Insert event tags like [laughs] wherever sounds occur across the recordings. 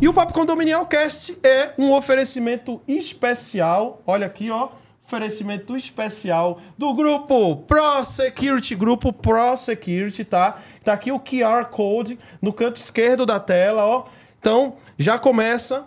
E o Papo Condominial Cast é um oferecimento especial. Olha aqui, ó. Oferecimento especial do grupo Pro Security, grupo Pro Security, tá? Tá aqui o QR Code no canto esquerdo da tela, ó. Então, já começa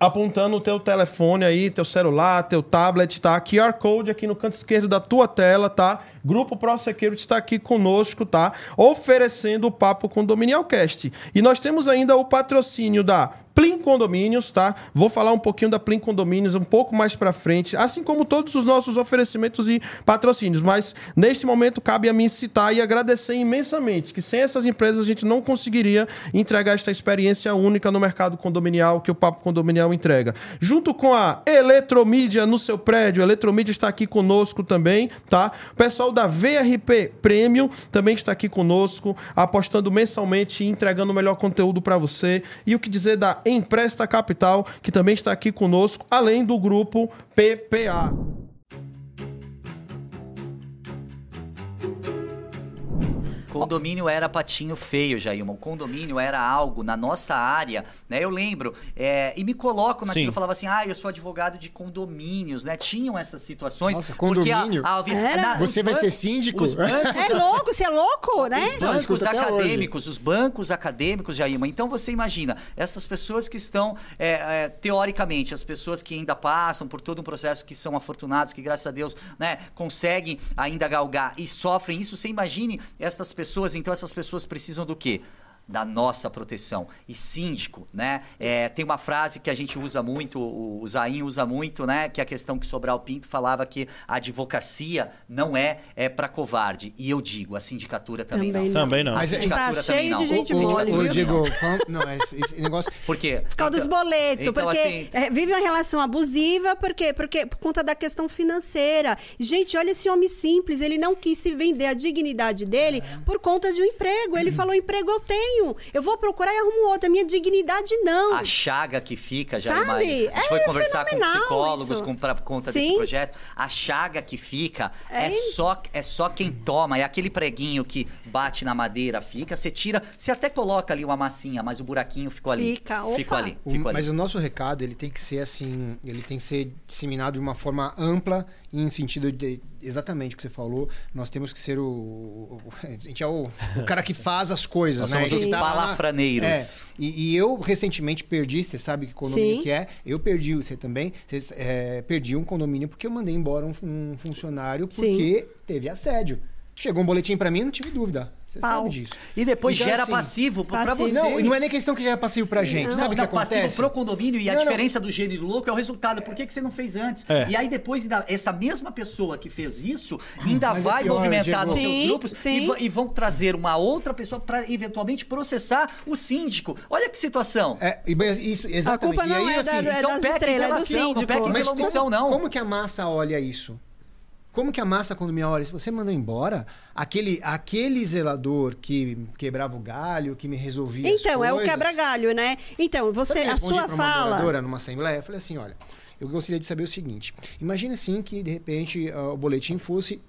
apontando o teu telefone aí, teu celular, teu tablet, tá? QR Code aqui no canto esquerdo da tua tela, tá? Grupo Pro Security está aqui conosco, tá? Oferecendo o Papo Condominial Cast. E nós temos ainda o patrocínio da Plim Condomínios, tá? Vou falar um pouquinho da Plim Condomínios um pouco mais para frente, assim como todos os nossos oferecimentos e patrocínios, mas neste momento cabe a mim citar e agradecer imensamente que sem essas empresas a gente não conseguiria entregar esta experiência única no mercado condominial que o Papo Condominial entrega. Junto com a Eletromídia no seu prédio, a Eletromídia está aqui conosco também, tá? O pessoal da VRP Premium também está aqui conosco, apostando mensalmente e entregando o melhor conteúdo para você. E o que dizer da Empresta Capital, que também está aqui conosco, além do grupo PPA. Condomínio era patinho feio, Jailma. O condomínio era algo na nossa área, né? Eu lembro, é, e me coloco naquilo, Sim. eu falava assim, ah, eu sou advogado de condomínios, né? Tinham essas situações. Nossa, porque a- condomínio? a- Era. na- Você vai ser síndico? Os bancos, É louco, você é louco, né? os bancos acadêmicos, os bancos acadêmicos, Jaima. Então você imagina, essas pessoas que estão, é, é, teoricamente, as pessoas que ainda passam por todo um processo, que são afortunados, que graças a Deus né, conseguem ainda galgar e sofrem isso, você imagine essas pessoas, então essas pessoas precisam do quê? Da nossa proteção. E síndico, né? é, tem uma frase que a gente usa muito, o o Zain usa muito, né? Que é a questão que Sobral Pinto falava que a advocacia não é, é para covarde. E eu digo, a sindicatura também, Também não. não. Também não. A Mas é- Está sindicatura também cheio não. de gente mole, viu? Diego, fala- não, esse, esse negócio. Por quê? Por causa dos boletos, Então, porque assim, é, vive uma relação abusiva, por quê? Porque por conta da questão financeira. Gente, olha esse homem simples, ele não quis se vender a dignidade dele É. por conta de um emprego. Ele falou: emprego eu tenho, eu vou procurar e arrumo outro. A minha dignidade não. a chaga que fica, já Sabe? A gente É foi conversar com psicólogos isso. com, pra conta desse Sim. projeto. A chaga que fica é, É. só, é só quem toma. É aquele preguinho que bate na madeira, fica, você tira, você até coloca ali uma massinha, mas o buraquinho ficou ali. Fica, opa. Ficou ali. Ficou ali. mas o nosso recado ele tem que ser assim, ele tem que ser disseminado de uma forma ampla e em sentido de exatamente o que você falou. Nós temos que ser o, o- [laughs] a gente é o, o cara que faz as coisas, Nós né? somos os tá palafraneiros. É, e, e eu recentemente perdi, você sabe que condomínio Sim. que é? Eu perdi, você também. Vocês, é, perdi um condomínio porque eu mandei embora um, um funcionário porque teve assédio. Chegou um boletim pra mim, não tive dúvida. Você Pau. sabe disso. E depois Então, gera assim, passivo pra passivo. vocês. Não, e não é nem questão que já é passivo pra gente. Não. Sabe o que acontece? passivo pro condomínio e a Não, não. diferença do gênero louco é o resultado. Por que, que você não fez antes? É. E aí depois ainda- essa mesma pessoa que fez isso ainda Mas é vai pior, movimentar nos seus grupos sim. e, e vão trazer uma outra pessoa para eventualmente processar o síndico. Olha que situação. É, isso, exatamente. culpa não e aí, é da- assim, é então das estrelas, é do síndico. Mas pela omissão, como, não. como que a massa olha isso? Como que a massa, quando me olha, se você mandou embora, aquele, aquele zelador que quebrava o galho, que me resolvia Então, é o quebra-galho, né? Então, você, a respondi sua pra uma fala. moradora numa assembleia? Eu falei assim, olha, eu gostaria de saber o seguinte. Imagina assim que, de repente, ah, o boletim fosse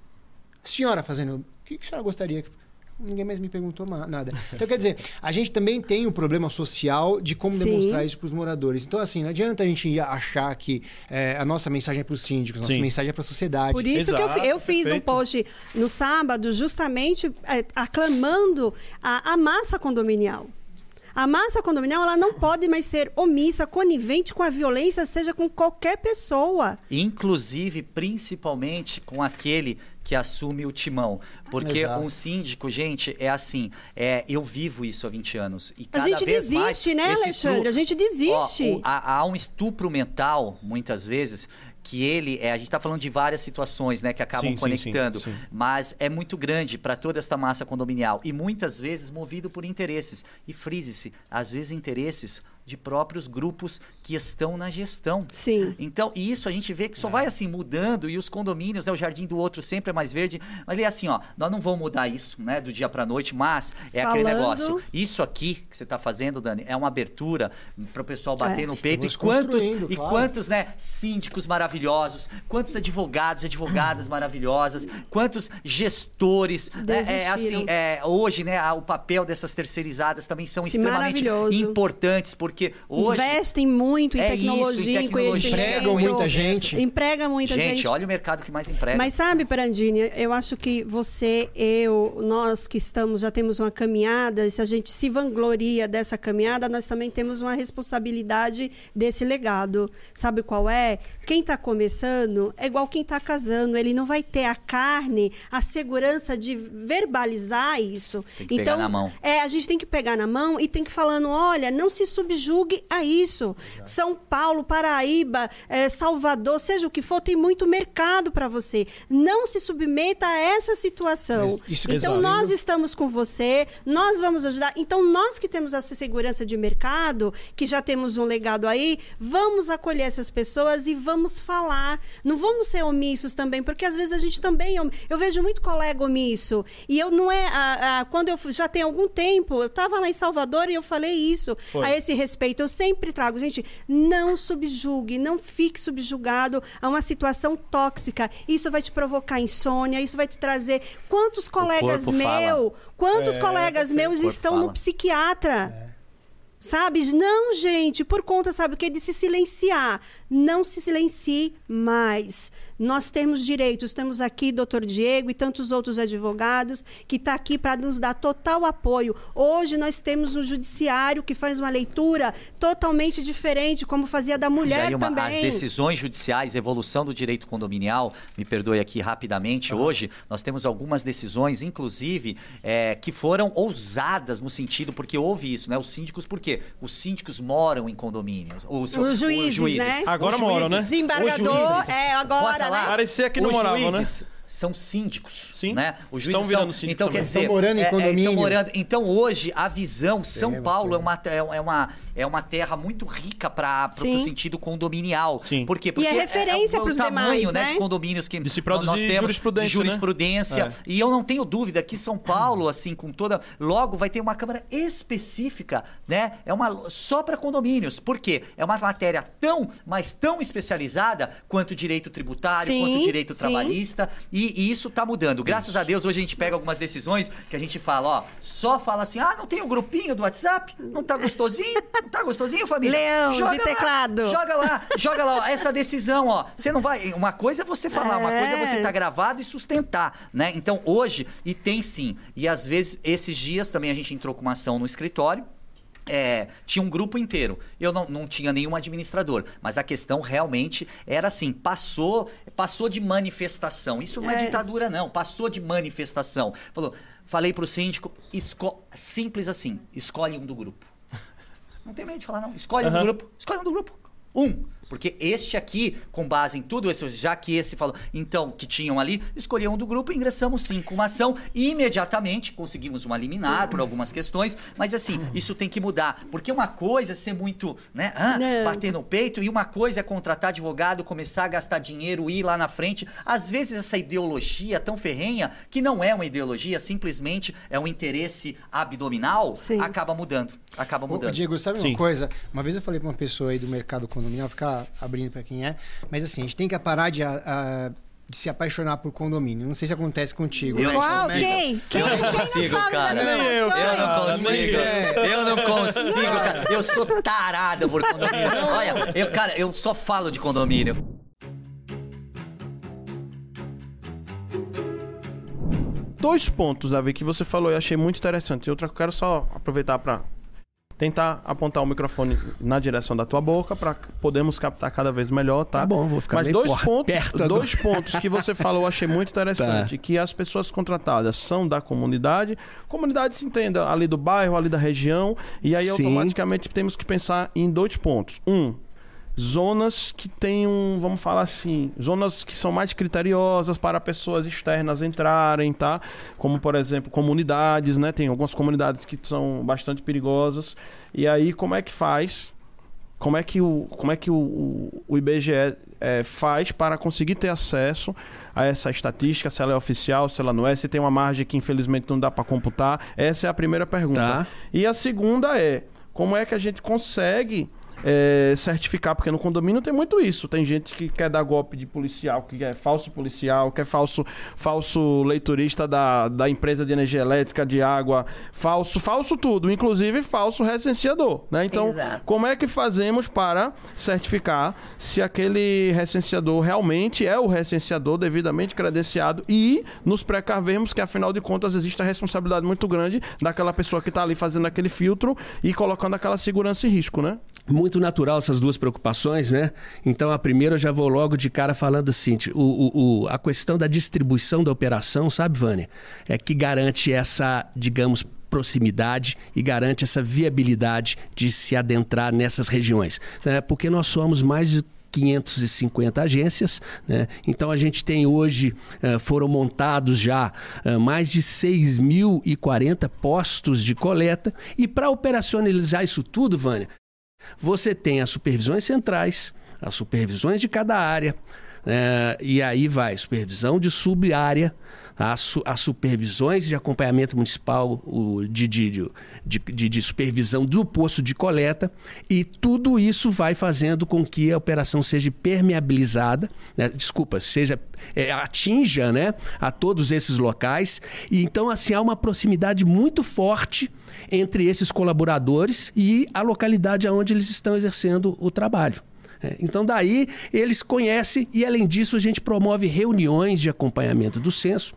senhora fazendo... O que, que a senhora gostaria que... Ninguém mais me perguntou nada. Então, quer dizer, a gente também tem o problema social de como Sim. demonstrar isso para os moradores. Então, assim, não adianta a gente achar que eh, a nossa mensagem é para os síndicos, a nossa Sim. mensagem é para a sociedade. Por isso que eu, Exato, eu fiz um post no sábado, justamente é, aclamando a, a massa condominial. A massa condominial ela não pode mais ser omissa, conivente com a violência, seja com qualquer pessoa. Inclusive, principalmente com aquele que assume o timão. Porque Exato. um síndico, gente, é assim, é, eu vivo isso há 20 anos. E A cada gente vez mais desiste, né, esse Alexandre? A gente desiste. Ó, o- há, há um estupro mental, muitas vezes, que ele. É, a gente está falando de várias situações né, que acabam Sim, sim, conectando. sim, sim. Mas é muito grande para toda esta massa condominial. E muitas vezes movido por interesses. E frise-se, às vezes interesses de próprios grupos que estão na gestão. Sim. Então, e isso a gente vê que só vai assim mudando e os condomínios, né, o jardim do outro sempre é mais verde, mas ele é assim, ó, nós não vamos mudar isso, né, do dia para noite, mas é aquele Falando- negócio. Isso aqui que você está fazendo, Dani, é uma abertura para o pessoal bater É. no peito. E quantos construindo, e claro. quantos, né, síndicos maravilhosos, quantos advogados, advogadas [clears throat] maravilhosas, quantos gestores, né, é, assim, Desistiram. é, hoje, né, o papel dessas terceirizadas também são Sim, extremamente importantes porque porque hoje. Investem muito em É isso, em tecnologia, em tecnologia. conhecimento. Empregam muita gente. Emprega muita gente, gente. olha o mercado que mais emprega. Mas sabe, Brandini, eu acho que você, eu, nós que estamos, já temos uma caminhada, e se a gente se vangloria dessa caminhada, nós também temos uma responsabilidade desse legado. Sabe qual é? Quem está começando é igual quem está casando, ele não vai ter a carne, a segurança de verbalizar isso. Tem que pegar então, na mão. é, a gente tem que pegar na mão e tem que falando, olha, não se subjugue a isso. São Paulo, Paraíba, eh, Salvador, seja o que for, tem muito mercado para você. Não se submeta a essa situação. Isso que Então tá nós estamos com você, nós vamos ajudar. Então nós que temos essa segurança de mercado, que já temos um legado aí, vamos acolher essas pessoas e vamos falar. Não vamos ser omissos também, porque às vezes a gente também é om- eu vejo muito colega omisso e eu não é a- a- quando eu já tem algum tempo, eu estava lá em Salvador e eu falei isso Foi. a esse respeito. Eu sempre trago, gente, não subjugue, não fique subjugado a uma situação tóxica. Isso vai te provocar insônia, isso vai te trazer quantos colegas fala. meus, quantos É, colegas meus estão fala. no psiquiatra? Sabe? Não, gente, por conta, sabe o que? De se silenciar. Não se silencie mais. Nós temos direitos. Temos aqui doutor Diego e tantos outros advogados que está aqui para nos dar total apoio. Hoje nós temos um judiciário que faz uma leitura totalmente diferente, como fazia da mulher Jailma, também. As decisões judiciais, evolução do direito condominial, me perdoe aqui rapidamente, hoje nós temos algumas decisões, inclusive, é, que foram ousadas no sentido, porque houve isso, né? Os síndicos, por quê? Os síndicos moram em condomínios. Os, Os juízes, né? Agora Os moram, né? Desembargador, é, agora, Posso falar? né? Parecia que não Os moravam, né? juízes São síndicos, Sim. né? Os Estão juízes virando são, síndicos então também. quer dizer, Estão morando em é- é, condomínio. estão morando. Então hoje a visão São Paulo é uma, te- é uma é uma terra muito rica para o sentido condominial. Sim. Por quê? E é Porque referência o pros tamanho, demais, né, né? de condomínios que De se nós temos jurisprudência, de jurisprudência. né? E eu não tenho dúvida que São Paulo, assim, com toda logo vai ter uma câmara específica, né? É uma só para condomínios. Por quê? É uma matéria tão, mas tão especializada quanto direito tributário, Sim, quanto direito sim. trabalhista. E, e isso está mudando. Graças a Deus, hoje a gente pega algumas decisões que a gente fala, ó, só fala assim: ah, não tem um grupinho do WhatsApp? Não tá gostosinho? [laughs] Tá gostosinho, família? Leão, de lá, teclado. Joga lá, joga lá, ó, essa decisão, ó. Você não vai. Uma coisa é você falar, uma coisa é você É. estar gravado e sustentar, né? Então hoje, e tem sim. E às vezes, esses dias também a gente entrou com uma ação no escritório. É, tinha um grupo inteiro. Eu não, não tinha nenhum administrador. Mas a questão realmente era assim: passou, passou de manifestação. Isso não é, É. ditadura, não. Passou de manifestação. Falou, falei pro síndico, esco- simples assim, escolhe um do grupo. Não tem medo de falar, não. Escolhe um do grupo. Escolhe um do grupo. Um. Porque este aqui, com base em tudo isso, já que esse falou, então, que tinham ali, escolhi um do grupo e ingressamos sim com uma ação. E imediatamente conseguimos uma liminar por algumas questões, mas assim, isso tem que mudar. Porque uma coisa é ser muito, né, ah, bater no peito, e uma coisa é contratar advogado, começar a gastar dinheiro, ir lá na frente. Às vezes essa ideologia tão ferrenha, que não é uma ideologia, simplesmente é um interesse abdominal, Sim. acaba mudando. Acaba Ô, mudando. Diego, sabe Sim. uma coisa? Uma vez eu falei pra uma pessoa aí do mercado condominial, ficar abrindo pra quem é, mas assim, a gente tem que parar de, a- a- de se apaixonar por condomínio. Não sei se acontece contigo. Eu né? não Qual? consigo. Quem? Quem, Eu não quem não consigo, sabe cara. eu? Eu não consigo. é. Eu não consigo, cara. Eu sou tarado por condomínio. Olha, eu, cara, eu só falo de condomínio. Dois pontos, Davi, que você falou e achei muito interessante. E outra que eu quero só aproveitar para tentar apontar o microfone na direção da tua boca para podermos captar cada vez melhor, tá? Tá bom, vou ficar Mas bem dois pontos, dois pontos que você falou, eu achei muito interessante, [laughs] Tá. que as pessoas contratadas são da comunidade, comunidade se entenda ali do bairro, ali da região, e aí Sim. automaticamente temos que pensar em dois pontos. Um, zonas que têm um, vamos falar assim, zonas que são mais criteriosas para pessoas externas entrarem, tá? Como, por exemplo, comunidades, né? Tem algumas comunidades que são bastante perigosas. E aí, como é que faz? Como é que o, como é que o, o, IBGE eh, faz para conseguir ter acesso a essa estatística, se ela é oficial, se ela não é, se tem uma margem que infelizmente não dá para computar? Essa é a primeira pergunta. Tá. E a segunda é, como é que a gente consegue é, certificar, porque no condomínio tem muito isso. Tem gente que quer dar golpe de policial, que é falso policial, que é falso, falso leiturista da, da empresa de energia elétrica, de água, falso, falso tudo, inclusive falso recenseador, né? Então, Exato. como é que fazemos para certificar se aquele recenseador realmente é o recenseador devidamente credenciado e nos precavermos que, afinal de contas, existe a responsabilidade muito grande daquela pessoa que está ali fazendo aquele filtro e colocando aquela segurança em risco, né? Muito natural essas duas preocupações, né? Então, a primeira eu já vou logo de cara falando assim: o, o- o- a questão da distribuição da operação, sabe, Vânia? É que garante essa, digamos, proximidade e garante essa viabilidade de se adentrar nessas regiões. né? Porque nós somos mais de 550 agências, né? então a gente tem hoje, eh, foram montados já eh, mais de 6.040 postos de coleta e para operacionalizar isso tudo, Vânia, você tem as supervisões centrais, as supervisões de cada área, né? e aí vai supervisão de sub-área, as, su- as supervisões de acompanhamento municipal, o, de, de, de, de- de supervisão do posto de coleta, e tudo isso vai fazendo com que a operação seja permeabilizada, né? desculpa, seja é, atinja né, a todos esses locais. E então, assim, há uma proximidade muito forte entre esses colaboradores e a localidade onde eles estão exercendo o trabalho. É, Então, daí eles conhecem e, além disso, a gente promove reuniões de acompanhamento do censo,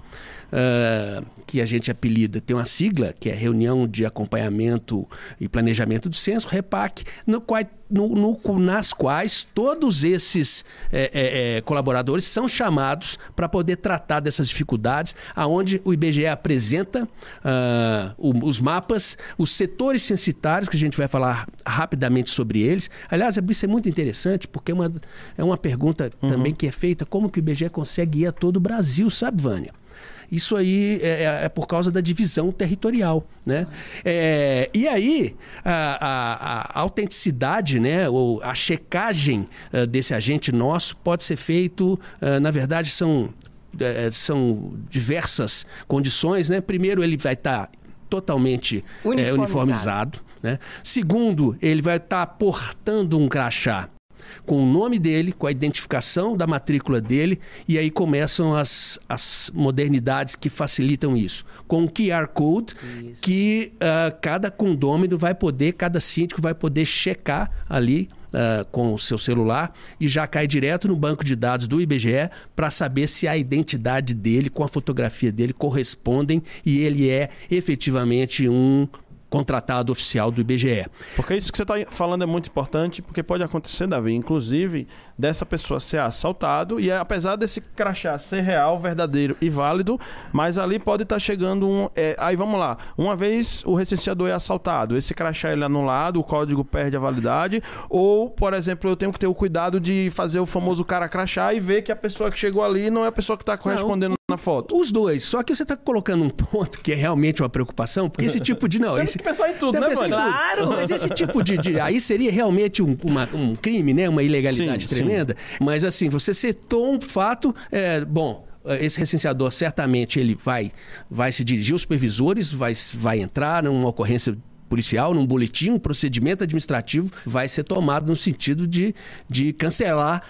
ah, que a gente apelida, tem uma sigla, que é Reunião de Acompanhamento e Planejamento do Censo, REPAC, no qual, no- no- nas quais todos esses é, é, colaboradores são chamados para poder tratar dessas dificuldades, aonde o IBGE apresenta ah, o- os mapas, os setores censitários, que a gente vai falar rapidamente sobre eles. Aliás, isso é muito interessante, porque é uma, é uma pergunta também que é feita, como que o IBGE consegue ir a todo o Brasil, sabe, Vânia? Isso aí é, é- é por causa da divisão territorial, né? É, e aí, a, a- a autenticidade, né, ou a checagem eh, desse agente nosso pode ser feito, eh, na verdade, são, eh, são diversas condições, né? Primeiro, ele vai estar totalmente eh, Uniformizado. uniformizado, né? Segundo, ele vai estar portando um crachá com o nome dele, com a identificação da matrícula dele, e aí começam as, as modernidades que facilitam isso. Com o QR Code, que ah, cada condômino vai poder, cada síndico vai poder checar ali. ah, com o seu celular e já cai direto no banco de dados do IBGE para saber se a identidade dele com a fotografia dele correspondem e ele é efetivamente um contratado oficial do IBGE. Porque isso que você está falando é muito importante, porque pode acontecer, Davi, inclusive, dessa pessoa ser assaltado, e apesar desse crachá ser real, verdadeiro e válido, mas ali pode estar chegando um. é, aí vamos lá. Uma vez o recenseador é assaltado, esse crachá ele é anulado, o código perde a validade, ou, por exemplo, eu tenho que ter o cuidado de fazer o famoso cara crachá e ver que a pessoa que chegou ali não é a pessoa que está correspondendo na foto. Os dois. Só que você está colocando um ponto que é realmente uma preocupação, porque esse tipo de. Não, [laughs] esse, que pensar em tudo, Tem que né, pensar Vânia? Claro. Mas esse tipo de, de- Aí seria realmente um, uma- um crime, né? Uma ilegalidade Sim, tremenda. Mas assim, você citou um fato. é, bom. Esse recenseador certamente ele vai, vai se dirigir aos supervisores, vai, vai entrar numa ocorrência policial, num boletim, um procedimento administrativo vai ser tomado no sentido de, de cancelar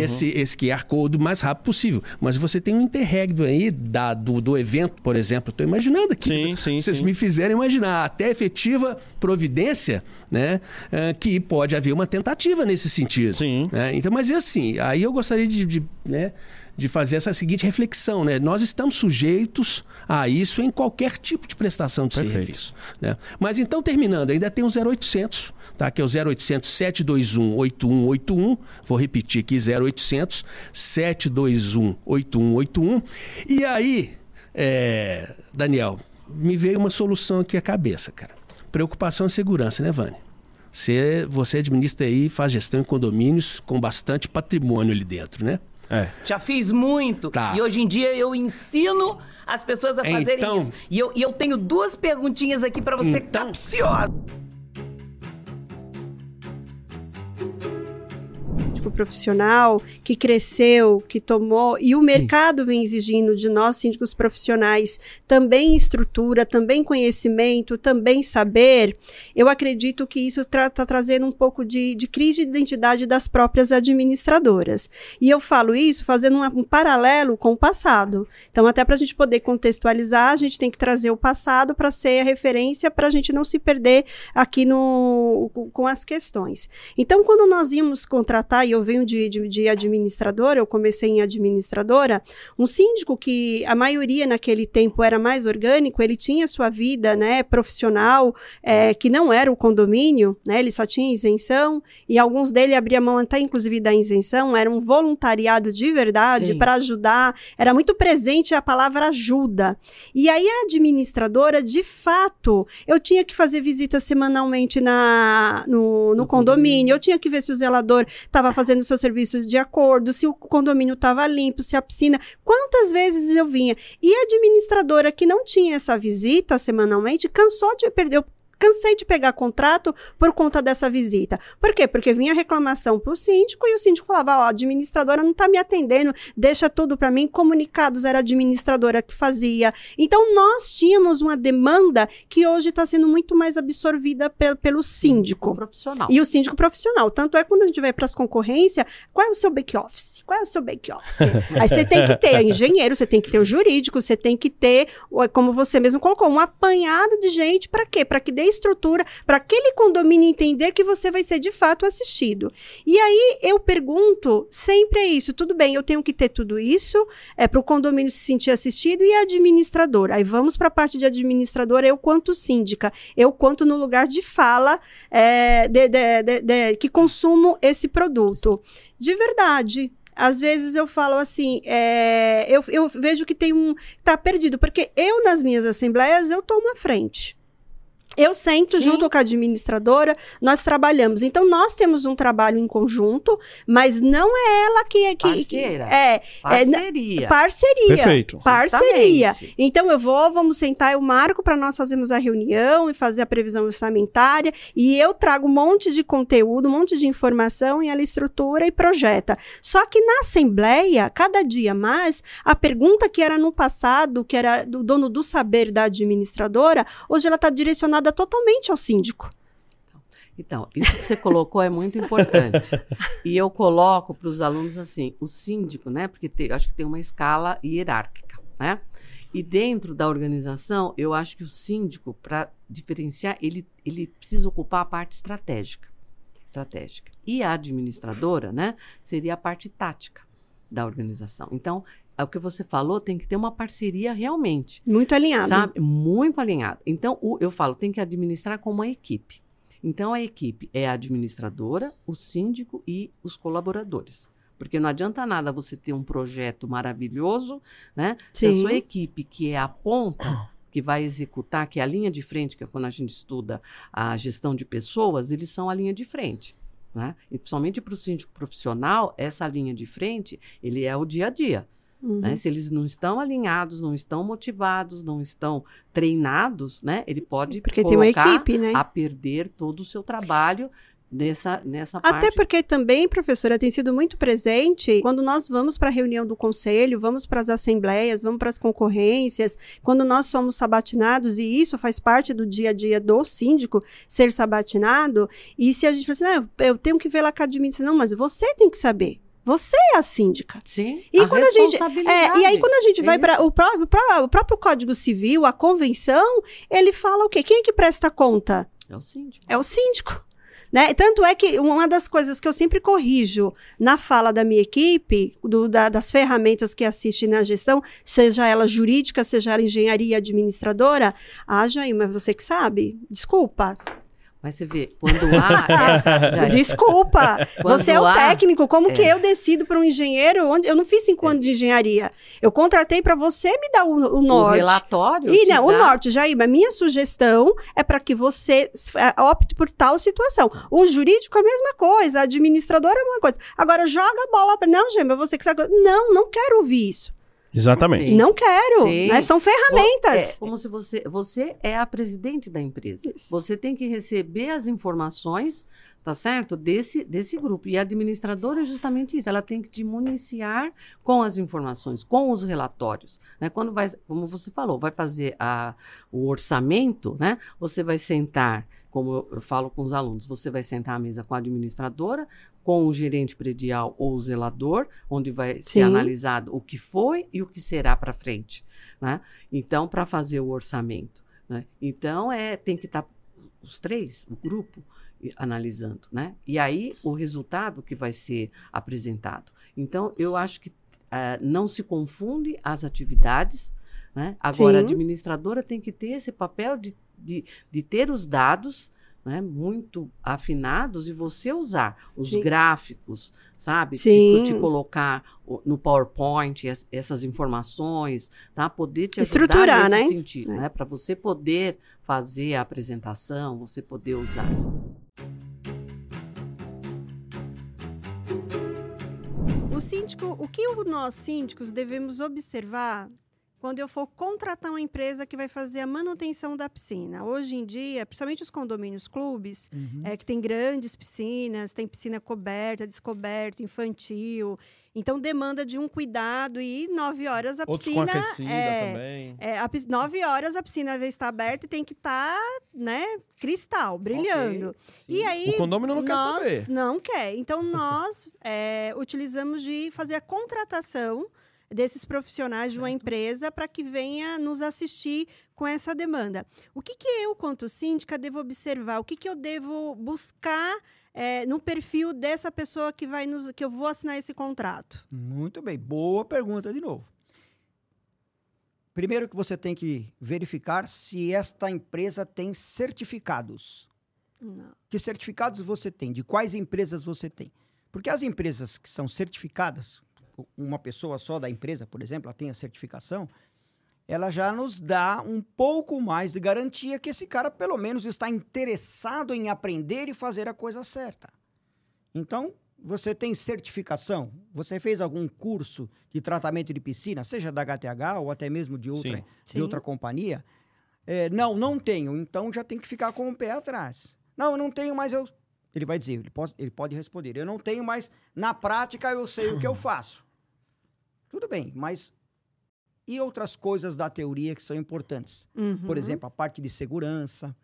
esse, esse QR Code o mais rápido possível. Mas você tem um interregno aí da, do, do evento, por exemplo. Estou imaginando aqui. Sim, sim, Vocês sim. me fizeram imaginar até efetiva providência, né? eh, que pode haver uma tentativa nesse sentido. Sim. né? Então, mas é assim, aí eu gostaria de, de, né, de fazer essa seguinte reflexão, né? Nós estamos sujeitos a isso em qualquer tipo de prestação de Perfeito. serviço. Né? Mas então, terminando, ainda tem o 0800, tá? que é o 0800 721 8181. Vou repetir aqui, 0800 721 8181. E aí, é, Daniel, me veio uma solução aqui à cabeça, cara. Preocupação e segurança, né, Vânia? Você, você administra aí, faz gestão em condomínios com bastante patrimônio ali dentro, né? É. Já fiz muito. Tá. E hoje em dia eu ensino as pessoas a fazerem Então- isso. E eu, e eu tenho duas perguntinhas aqui pra você Então- capciosa. Profissional que cresceu, que tomou, e o mercado vem exigindo de nós, síndicos profissionais, também estrutura, também conhecimento, também saber, eu acredito que isso está trazendo um pouco de, de crise de identidade das próprias administradoras. E eu falo isso fazendo um, um paralelo com o passado. Então, até para a gente poder contextualizar, a gente tem que trazer o passado para ser a referência para a gente não se perder aqui no, com as questões. Então, quando nós íamos contratar, e eu venho de, de, de administradora, eu comecei em administradora, um síndico que a maioria naquele tempo era mais orgânico, ele tinha sua vida né, profissional, é, que não era o condomínio, né, ele só tinha isenção, e alguns dele abriam mão até inclusive da isenção, era um voluntariado de verdade para ajudar, era muito presente a palavra ajuda. E aí a administradora, de fato, eu tinha que fazer visita semanalmente na, no, no condomínio, eu tinha que ver se o zelador estava fazendo o seu serviço de acordo, se o condomínio estava limpo, se a piscina. Quantas vezes eu vinha? E a administradora que não tinha essa visita semanalmente cansou de perder. Cansei de pegar contrato por conta dessa visita. Por quê? Porque vinha reclamação para o síndico e o síndico falava: ó, a administradora não está me atendendo, deixa tudo para mim. Comunicados era a administradora que fazia. Então, nós tínhamos uma demanda que hoje está sendo muito mais absorvida pe- pelo síndico. profissional. E o síndico profissional. Tanto é quando a gente vai para as concorrências, qual é o seu back office? Qual é o seu back office? Aí você tem que ter engenheiro, você tem que ter o jurídico, você tem que ter, como você mesmo colocou, um apanhado de gente para quê? Para que dê estrutura, para aquele condomínio entender que você vai ser de fato assistido. E aí eu pergunto, sempre é isso, tudo bem, eu tenho que ter tudo isso, é para o condomínio se sentir assistido e a administradora. Aí vamos para a parte de administradora, eu quanto síndica, eu quanto no lugar de fala é, de- de- de- que consumo esse produto. De verdade. Às vezes eu falo assim, é, eu, eu vejo que tem um. tá perdido, porque eu, nas minhas assembleias, eu tomo a frente. Eu sento Sim. junto com a administradora, nós trabalhamos. Então, nós temos um trabalho em conjunto, mas não é ela que. que, que Parceira. é, é, na- Parceria. Parceria. Perfeito. Parceria. Justamente. Então eu vou, vamos sentar, eu marco para nós fazermos a reunião e fazer a previsão orçamentária e eu trago um monte de conteúdo, um monte de informação e ela estrutura e projeta. Só que na assembleia, cada dia mais, a pergunta que era no passado, que era do dono do saber da administradora, hoje ela está direcionada totalmente ao síndico. Então, isso que você colocou é muito importante. [laughs] E eu coloco para os alunos assim, o síndico, né? Porque tem- acho que tem uma escala hierárquica, né? E dentro da organização, eu acho que o síndico, para diferenciar, ele, ele precisa ocupar a parte estratégica. Estratégica. E a administradora, né? Seria a parte tática da organização. Então, o que você falou, tem que ter uma parceria realmente. Muito alinhado. Sabe? Muito alinhado. Então, o- eu falo, tem que administrar como uma equipe. Então, a equipe é a administradora, o síndico e os colaboradores. Porque não adianta nada você ter um projeto maravilhoso, né? Se a Sim. sua equipe, que é a ponta, que vai executar, que é a linha de frente, que é quando a gente estuda a gestão de pessoas, eles são a linha de frente. Né? E principalmente para o síndico profissional, essa linha de frente, ele é o dia a dia. Uhum. Né? Se eles não estão alinhados, não estão motivados, não estão treinados, né? Ele pode Porque tem uma equipe, né? a perder todo o seu trabalho nessa, nessa Até parte. porque também, professora, tem sido muito presente quando nós vamos para a reunião do conselho, vamos para as assembleias, vamos para as concorrências, quando nós somos sabatinados, e isso faz parte do dia a dia do síndico, ser sabatinado, e se a gente fala assim, ah, eu tenho que ver lá com a administração, não, mas você tem que saber. Você é a síndica. Sim, E a quando a gente-. É, e aí, quando a gente vai para Isso. o, pró- o pró- o próprio Código Civil, a convenção, ele fala o quê? Quem é que presta conta? É o síndico. é o síndico. Né? Tanto é que uma das coisas que eu sempre corrijo na fala da minha equipe, do- da- das ferramentas que assistem na gestão, seja ela jurídica, seja ela engenharia administradora, ah, Jair, mas você que sabe, desculpa. Mas você vê, quando há essa. [laughs] já- Desculpa, Quando você é o há- técnico. Como que é. eu decido para um engenheiro? Onde eu não fiz cinco anos de engenharia. Eu contratei para você me dar o, o o norte. relatório. E não, o dá- norte, Jaíba, minha sugestão é para que você é, opte por tal situação. O jurídico é a mesma coisa, a administradora é uma coisa. Agora, joga a bola para. Não, Gema, você que sabe. Não, não quero ouvir isso. Exatamente. Sim. Não quero. Sim. né? São É, ferramentas. como se você. Você é a presidente da empresa. Isso. Você tem que receber as informações tá certo? Desse, desse grupo. E a administradora é justamente isso, ela tem que te municiar com as informações, com os relatórios. Né? Quando vai, como você falou, vai fazer a, o orçamento, né? Você vai sentar, como eu, falo com os alunos, você vai sentar à mesa com a administradora, com o gerente predial ou o zelador, onde vai Sim. ser analisado o que foi e o que será para frente, né? Então, para fazer o orçamento, né? Então, é tem que estar os três, o grupo, analisando, né? E aí o resultado que vai ser apresentado. Então, eu acho que ah, não se confunde as atividades, né? Agora, a Sim. administradora tem que ter esse papel de, de, de ter os dados né, muito afinados e você usar os Sim. gráficos, sabe? Sim. Te, te colocar no PowerPoint es- essas informações, tá? Poder te ajudar Estruturar, nesse né? sentido, É. né? Para você poder fazer a apresentação, você poder usar. O síndico, o que nós síndicos devemos observar quando eu for contratar uma empresa que vai fazer a manutenção da piscina? Hoje em dia, principalmente os condomínios clubes, Uhum. é, que tem grandes piscinas, tem piscina coberta, descoberta, infantil. Então demanda de um cuidado e nove horas a Outros com piscina. aquecida é, também. é, a nove horas a piscina estar aberta e tem que estar, né, cristal, brilhando. E aí O condomínio não quer saber. Não quer. Então, [laughs] nós é, utilizamos de fazer a contratação desses profissionais de uma empresa para que venha nos assistir com essa demanda. O que, que eu, quanto síndica, devo observar? O que, que eu devo buscar é, no perfil dessa pessoa que, vai nos, que eu vou assinar esse contrato? Muito bem, boa pergunta de novo. Primeiro que você tem que verificar se esta empresa tem certificados. Não. Que certificados você tem? De quais empresas você tem? Porque as empresas que são certificadas, uma pessoa só da empresa, por exemplo, ela tem a certificação, ela já nos dá um pouco mais de garantia que esse cara pelo menos está interessado em aprender e fazer a coisa certa. Então, você tem certificação? Você fez algum curso de tratamento de piscina, seja da HTH ou até mesmo de outra, Sim. de Sim. outra companhia? É, não, não tenho. Então já tem que ficar com o pé atrás. Não, eu não tenho, mas eu. Ele vai dizer, ele pode, ele pode responder. Eu não tenho, mas na prática eu sei o que eu [laughs] faço. Tudo bem, mas e outras coisas da teoria que são importantes? Por Uhum. exemplo, a parte de segurança,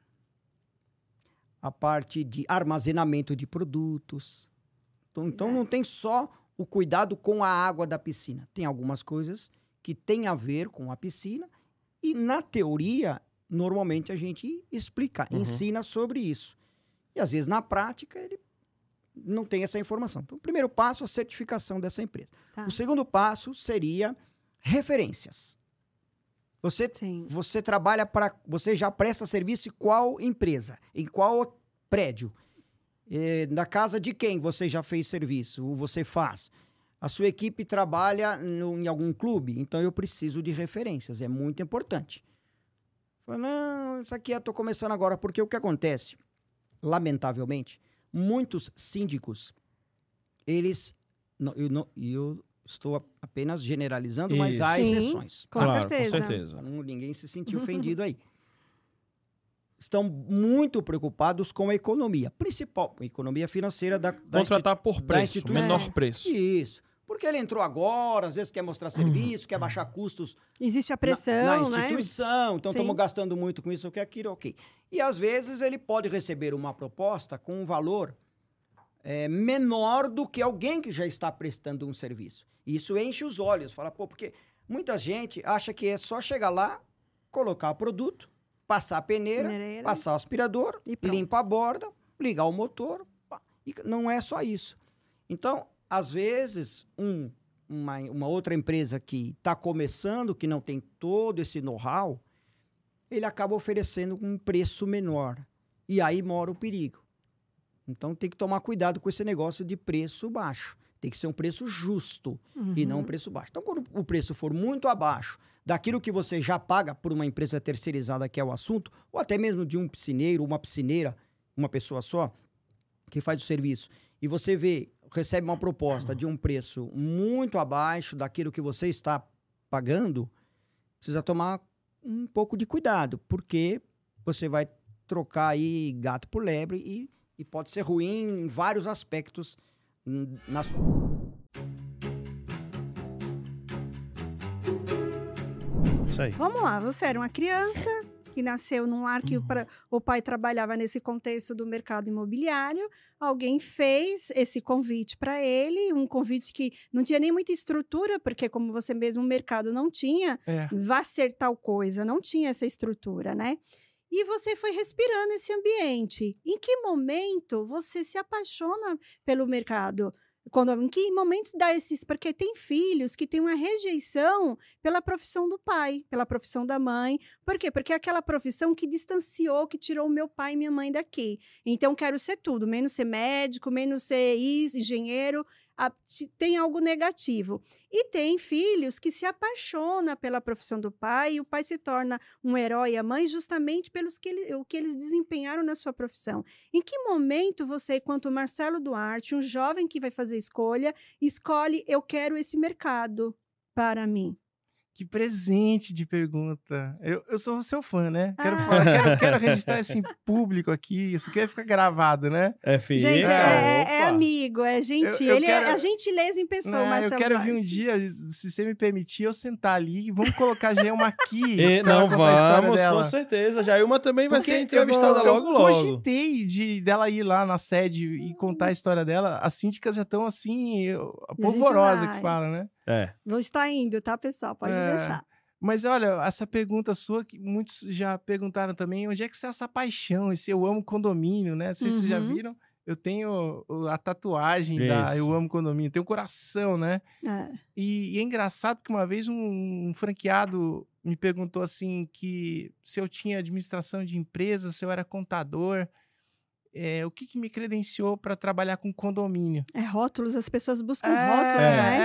a parte de armazenamento de produtos. Então, então não tem só o cuidado com a água da piscina. Tem algumas coisas que têm a ver com a piscina e na teoria, normalmente a gente explica, Uhum. ensina sobre isso. E às vezes na prática ele não tem essa informação. Então, o primeiro passo é a certificação dessa empresa. Tá. O segundo passo seria referências. Você Sim. você trabalha para. Você já presta serviço em qual empresa? Em qual prédio? Eh, na casa de quem você já fez serviço? Ou você faz? A sua equipe trabalha no- em algum clube? Então eu preciso de referências. É muito importante. Fala, não, isso aqui eu estou começando agora. Porque o que acontece? Lamentavelmente, muitos síndicos, eles. não- eu, não- eu estou apenas generalizando, mas Isso. há Sim. exceções. Com Claro, certeza. Com certeza. Não ninguém se sentir [laughs] ofendido aí. Estão muito preocupados com a economia, principal, a economia financeira da, da Contratar por preço, menor preço. Isso. Porque ele entrou agora, às vezes quer mostrar serviço, quer baixar custos Existe a na- pressão, na, né? instituição, então Sim. estamos gastando muito com isso ou que aquilo, ok. E às vezes ele pode receber uma proposta com um valor é, menor do que alguém que já está prestando um serviço. Isso enche os olhos, fala, pô, porque muita gente acha que é só chegar lá, colocar o produto, passar a peneira, Peneira. passar o aspirador, E pronto. limpa a borda, ligar o motor. E não é só isso. Então, às vezes, um- uma, uma outra empresa que está começando, que não tem todo esse know-how, ele acaba oferecendo um preço menor. E aí mora o perigo. Então tem que tomar cuidado com esse negócio de preço baixo. Tem que ser um preço justo e não um preço baixo. Então, quando o preço for muito abaixo daquilo que você já paga por uma empresa terceirizada, que é o assunto, ou até mesmo de um piscineiro, uma piscineira, uma pessoa só, que faz o serviço, e você vê, recebe uma proposta de um preço muito abaixo daquilo que você está pagando, precisa tomar um pouco de cuidado, porque você vai trocar aí gato por lebre e e pode ser ruim em vários aspectos na sua. Isso aí. Vamos lá, você era uma criança que nasceu num lar que o, pra- o pai trabalhava nesse contexto do mercado imobiliário. Alguém fez esse convite para ele, um convite que não tinha nem muita estrutura, porque, como você mesmo, o mercado não tinha, É. vá ser tal coisa, não tinha essa estrutura, né? E você foi respirando esse ambiente. Em que momento você se apaixona pelo mercado? Quando, em que momento dá esses. Porque tem filhos que têm uma rejeição pela profissão do pai, pela profissão da mãe. Por quê? Porque é aquela profissão que distanciou, que tirou meu pai e minha mãe daqui. Então, quero ser tudo, menos ser médico, menos ser engenheiro. A- tem algo negativo. E tem filhos que se apaixonam pela profissão do pai e o pai se torna um herói a mãe justamente pelos que ele, o que eles desempenharam na sua profissão. Em que momento você, quanto Marcelo Duarte, um jovem que vai fazer escolha, escolhe eu quero esse mercado para mim? Que presente de pergunta. Eu, eu sou seu fã, né? Quero, Ah. falar, quero, quero registrar [laughs] isso em público aqui. Isso aqui vai ficar gravado, né? É filho. Gente, é, é- é opa. amigo, é gentil. eu Ele é quero- a gentileza em pessoa, Não, Marcelo eu quero vir um dia, se você me permitir, eu sentar ali e vamos colocar a Gelma aqui. [laughs] E, não, a vamos, com certeza. Jailma também vai Porque ser entrevistada eu, logo, eu logo. cogitei de dela ir lá na sede e contar a história dela. As síndicas já estão assim, eu- polvorosa que fala, né? É. Vou estar indo, tá, pessoal? Pode É. deixar. Mas olha, essa pergunta sua, que muitos já perguntaram também, onde é que está essa paixão, esse eu amo condomínio, né? Não sei se vocês já Uhum. viram. Eu tenho a tatuagem da Isso. Eu Amo Condomínio, tem um coração, né? É. E, e é engraçado que uma vez um, um franqueado me perguntou assim que se eu tinha administração de empresa, se eu era contador, é, o que, que me credenciou para trabalhar com condomínio. É rótulos, as pessoas buscam É, rótulos, é, né?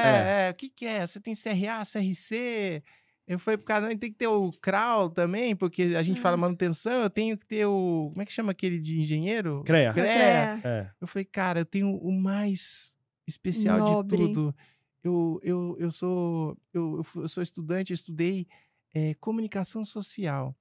é, é. O que, que é? Você tem CRA, CRC? Eu falei pro cara, não, tem que ter o CRAL também, porque a gente fala manutenção, eu tenho que ter o. Como é que chama aquele de engenheiro? CREA. CREA. É. Eu falei, cara, eu tenho o mais especial Nobre. de tudo. Eu, eu, eu, sou, eu, eu sou estudante, eu estudei eh, comunicação social.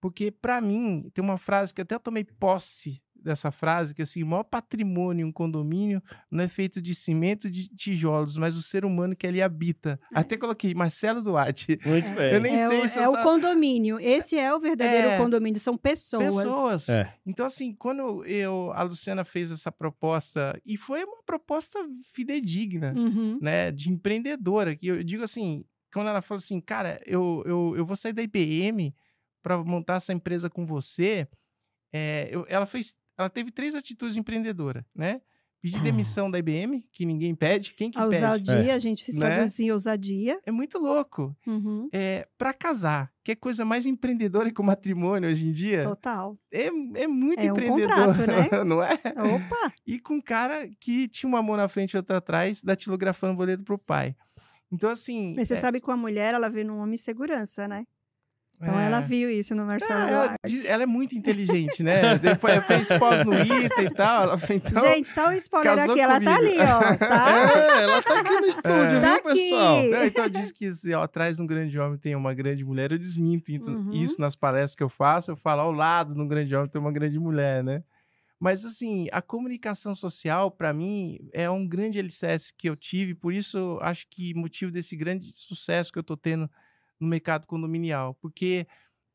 Porque, para mim, tem uma frase que até eu tomei posse dessa frase, que assim, o maior patrimônio um condomínio não é feito de cimento e de tijolos, mas o ser humano que ali habita. Até coloquei Marcelo Duarte. Muito [laughs] bem. Eu nem É, sei o, se é o condomínio. Esse é o verdadeiro É. condomínio. São pessoas. Pessoas. É. Então, assim, quando eu, a Luciana fez essa proposta, e foi uma proposta fidedigna, Uhum. né, de empreendedora, que eu digo assim, quando ela falou assim, cara, eu, eu, eu vou sair da IBM para montar essa empresa com você, é, eu- ela fez, ela teve três atitudes empreendedoras, né? Pedir demissão da IBM, que ninguém pede, quem que A pede? ousadia, a gente se Né? traduzia ousadia. É muito louco. Uhum. É, para casar, que é coisa mais empreendedora que o matrimônio hoje em dia, Total. é, é muito É um empreendedor, contrato, né? [laughs] não é? Opa! E com um cara que tinha uma mão na frente e outra atrás, datilografando boleto pro pai. Então, assim. Mas você é- sabe que com a mulher, ela vê num homem segurança, né? Então é, ela viu isso no Marcelo é, ela, diz- ela é muito inteligente, né? Depois fez pós no ITA e tal. Então, Gente, só um spoiler aqui. Ela tá ali, ó. Tá? [laughs] É, ela tá aqui no estúdio, Tá viu, pessoal? aqui. Não, então diz que assim, ó, atrás de um grande homem tem uma grande mulher. Eu desminto isso- Uhum. isso nas palestras que eu faço. Eu falo ao lado de um grande homem tem uma grande mulher, né? Mas assim, a comunicação social, para mim, é um grande alicerce que eu tive. Por isso, acho que motivo desse grande sucesso que eu tô tendo no mercado condominial. Porque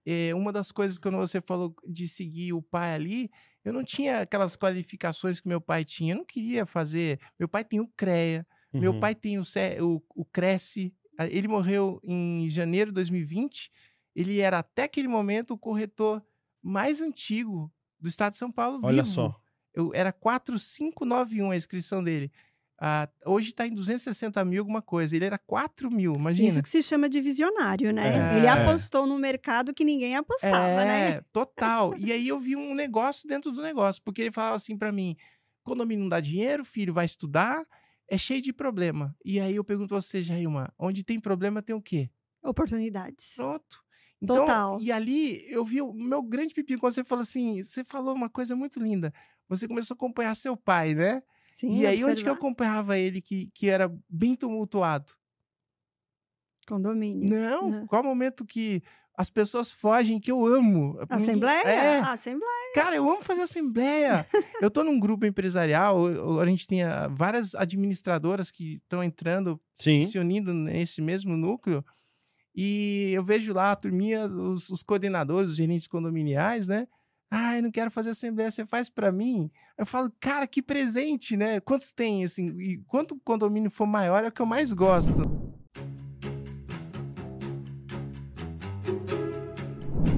é, uma das coisas que quando você falou de seguir o pai ali, eu não tinha aquelas qualificações que meu pai tinha. Eu não queria fazer. Meu pai tem o CREA, meu Uhum. pai tem o, Ce- o, o Cresce. Ele morreu em janeiro de 2020. Ele era, até aquele momento, o corretor mais antigo do estado de São Paulo Olha vivo. só. Eu, era 4591 a inscrição dele. Ah, hoje está em 260 mil alguma coisa. Ele era 4 mil, imagina. Isso que se chama de visionário, né? É. Ele apostou no mercado que ninguém apostava, né? É, total. E aí eu vi um negócio dentro do negócio, porque ele falava assim pra mim: condomínio não dá dinheiro, filho vai estudar, é cheio de problema. E aí eu pergunto a você, Jailma, onde tem problema tem o quê? Oportunidades. Pronto. Então, Total. E ali eu vi o meu grande pepino quando você falou assim: você falou uma coisa muito linda. Você começou a acompanhar seu pai, né? Sim, e aí, onde que eu observar. acompanhava ele que, que era bem tumultuado? Condomínio. Não, Não. qual momento que as pessoas fogem que eu amo. Assembleia? É. Assembleia. Cara, eu amo fazer assembleia. [laughs] eu tô num grupo empresarial, a gente tem várias administradoras que estão entrando, Sim. se unindo nesse mesmo núcleo. E eu vejo lá a turminha, os, os coordenadores, os gerentes condominiais, né? Ah, eu não quero fazer assembleia, você faz pra mim? Eu falo, cara, que presente, né? Quantos tem, assim? E quanto condomínio for maior é o que eu mais gosto.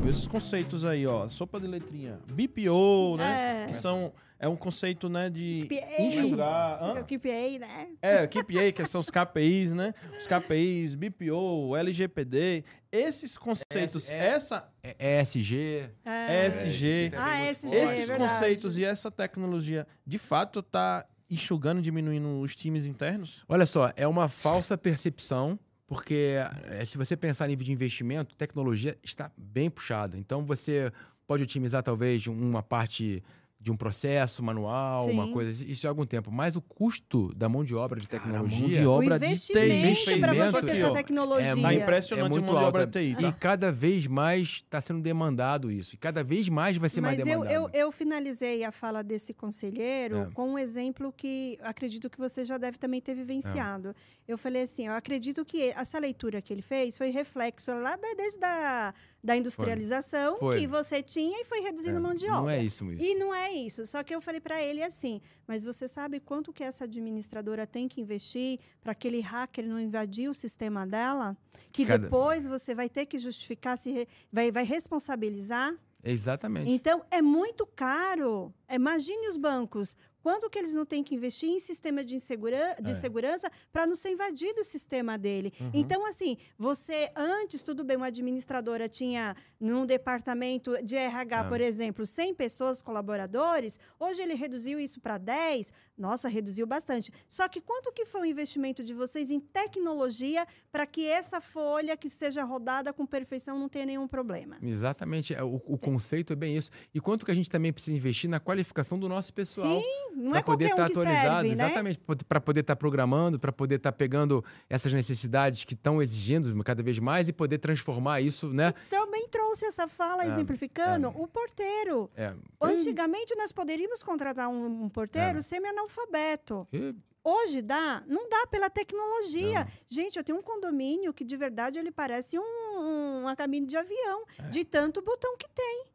Esses conceitos aí, ó. Sopa de letrinha. BPO, né? É. Que são. É um conceito, né, de KPA. enxugar. Hã? Eu KPA, né? É, KPA, que são os KPIs, né? Os KPIs, BPO, LGPD. Esses conceitos, é- essa É ESG. É. ESG, Ah, SG, é esses verdade. conceitos e essa tecnologia, de fato, tá enxugando, diminuindo os times internos? Olha só, é uma falsa percepção, porque eh, se você pensar em nível de investimento, tecnologia está bem puxada. Então você pode otimizar talvez uma parte de um processo manual, uma Sim. coisa, isso há algum tempo. Mas o custo da mão de obra de tecnologia mão de obra o de TI, investimento para investimento você ter aqui, essa tecnologia. Tá É impressionante a muito mão de obra alta. TI. E Tá? cada vez mais está sendo demandado isso. E cada vez mais vai ser Mas mais eu, demandado. eu, eu finalizei a fala desse conselheiro É. com um exemplo que acredito que você já deve também ter vivenciado. É. Eu falei assim, eu acredito que essa leitura que ele fez foi reflexo lá da, desde a da industrialização Foi. que você tinha e foi reduzindo É, mão de obra. Não é isso, isso. E não é isso. Só que eu falei para ele assim: mas você sabe quanto que essa administradora tem que investir para aquele hacker não invadir o sistema dela? Que Cada- depois você vai ter que justificar, se re- vai, vai responsabilizar? Exatamente. Então, é muito caro. Imagine os bancos. Quanto que eles não têm que investir em sistema de, insegura- de É. segurança para não ser invadido o sistema dele? Uhum. Então, assim, você antes, tudo bem, uma administradora tinha num departamento de RH, É. por exemplo, 100 pessoas, colaboradores. Hoje ele reduziu isso para 10. Nossa, reduziu bastante. Só que quanto que foi o investimento de vocês em tecnologia para que essa folha que seja rodada com perfeição não tenha nenhum problema? Exatamente. é, O, o conceito é bem isso. E quanto que a gente também precisa investir na qualificação do nosso pessoal. Sim, não Pra é poder qualquer um estar que atualizado, serve, né? exatamente, para poder estar programando, para poder estar pegando essas necessidades que estão exigindo cada vez mais e poder transformar isso, né? Também trouxe essa fala, É, exemplificando, o porteiro. É, Antigamente, nós poderíamos contratar um, um porteiro É. semi-analfabeto. e- Hoje dá? Não dá pela tecnologia. Gente, eu tenho um condomínio que de verdade ele parece um, uma cabine de avião, É. de tanto botão que tem.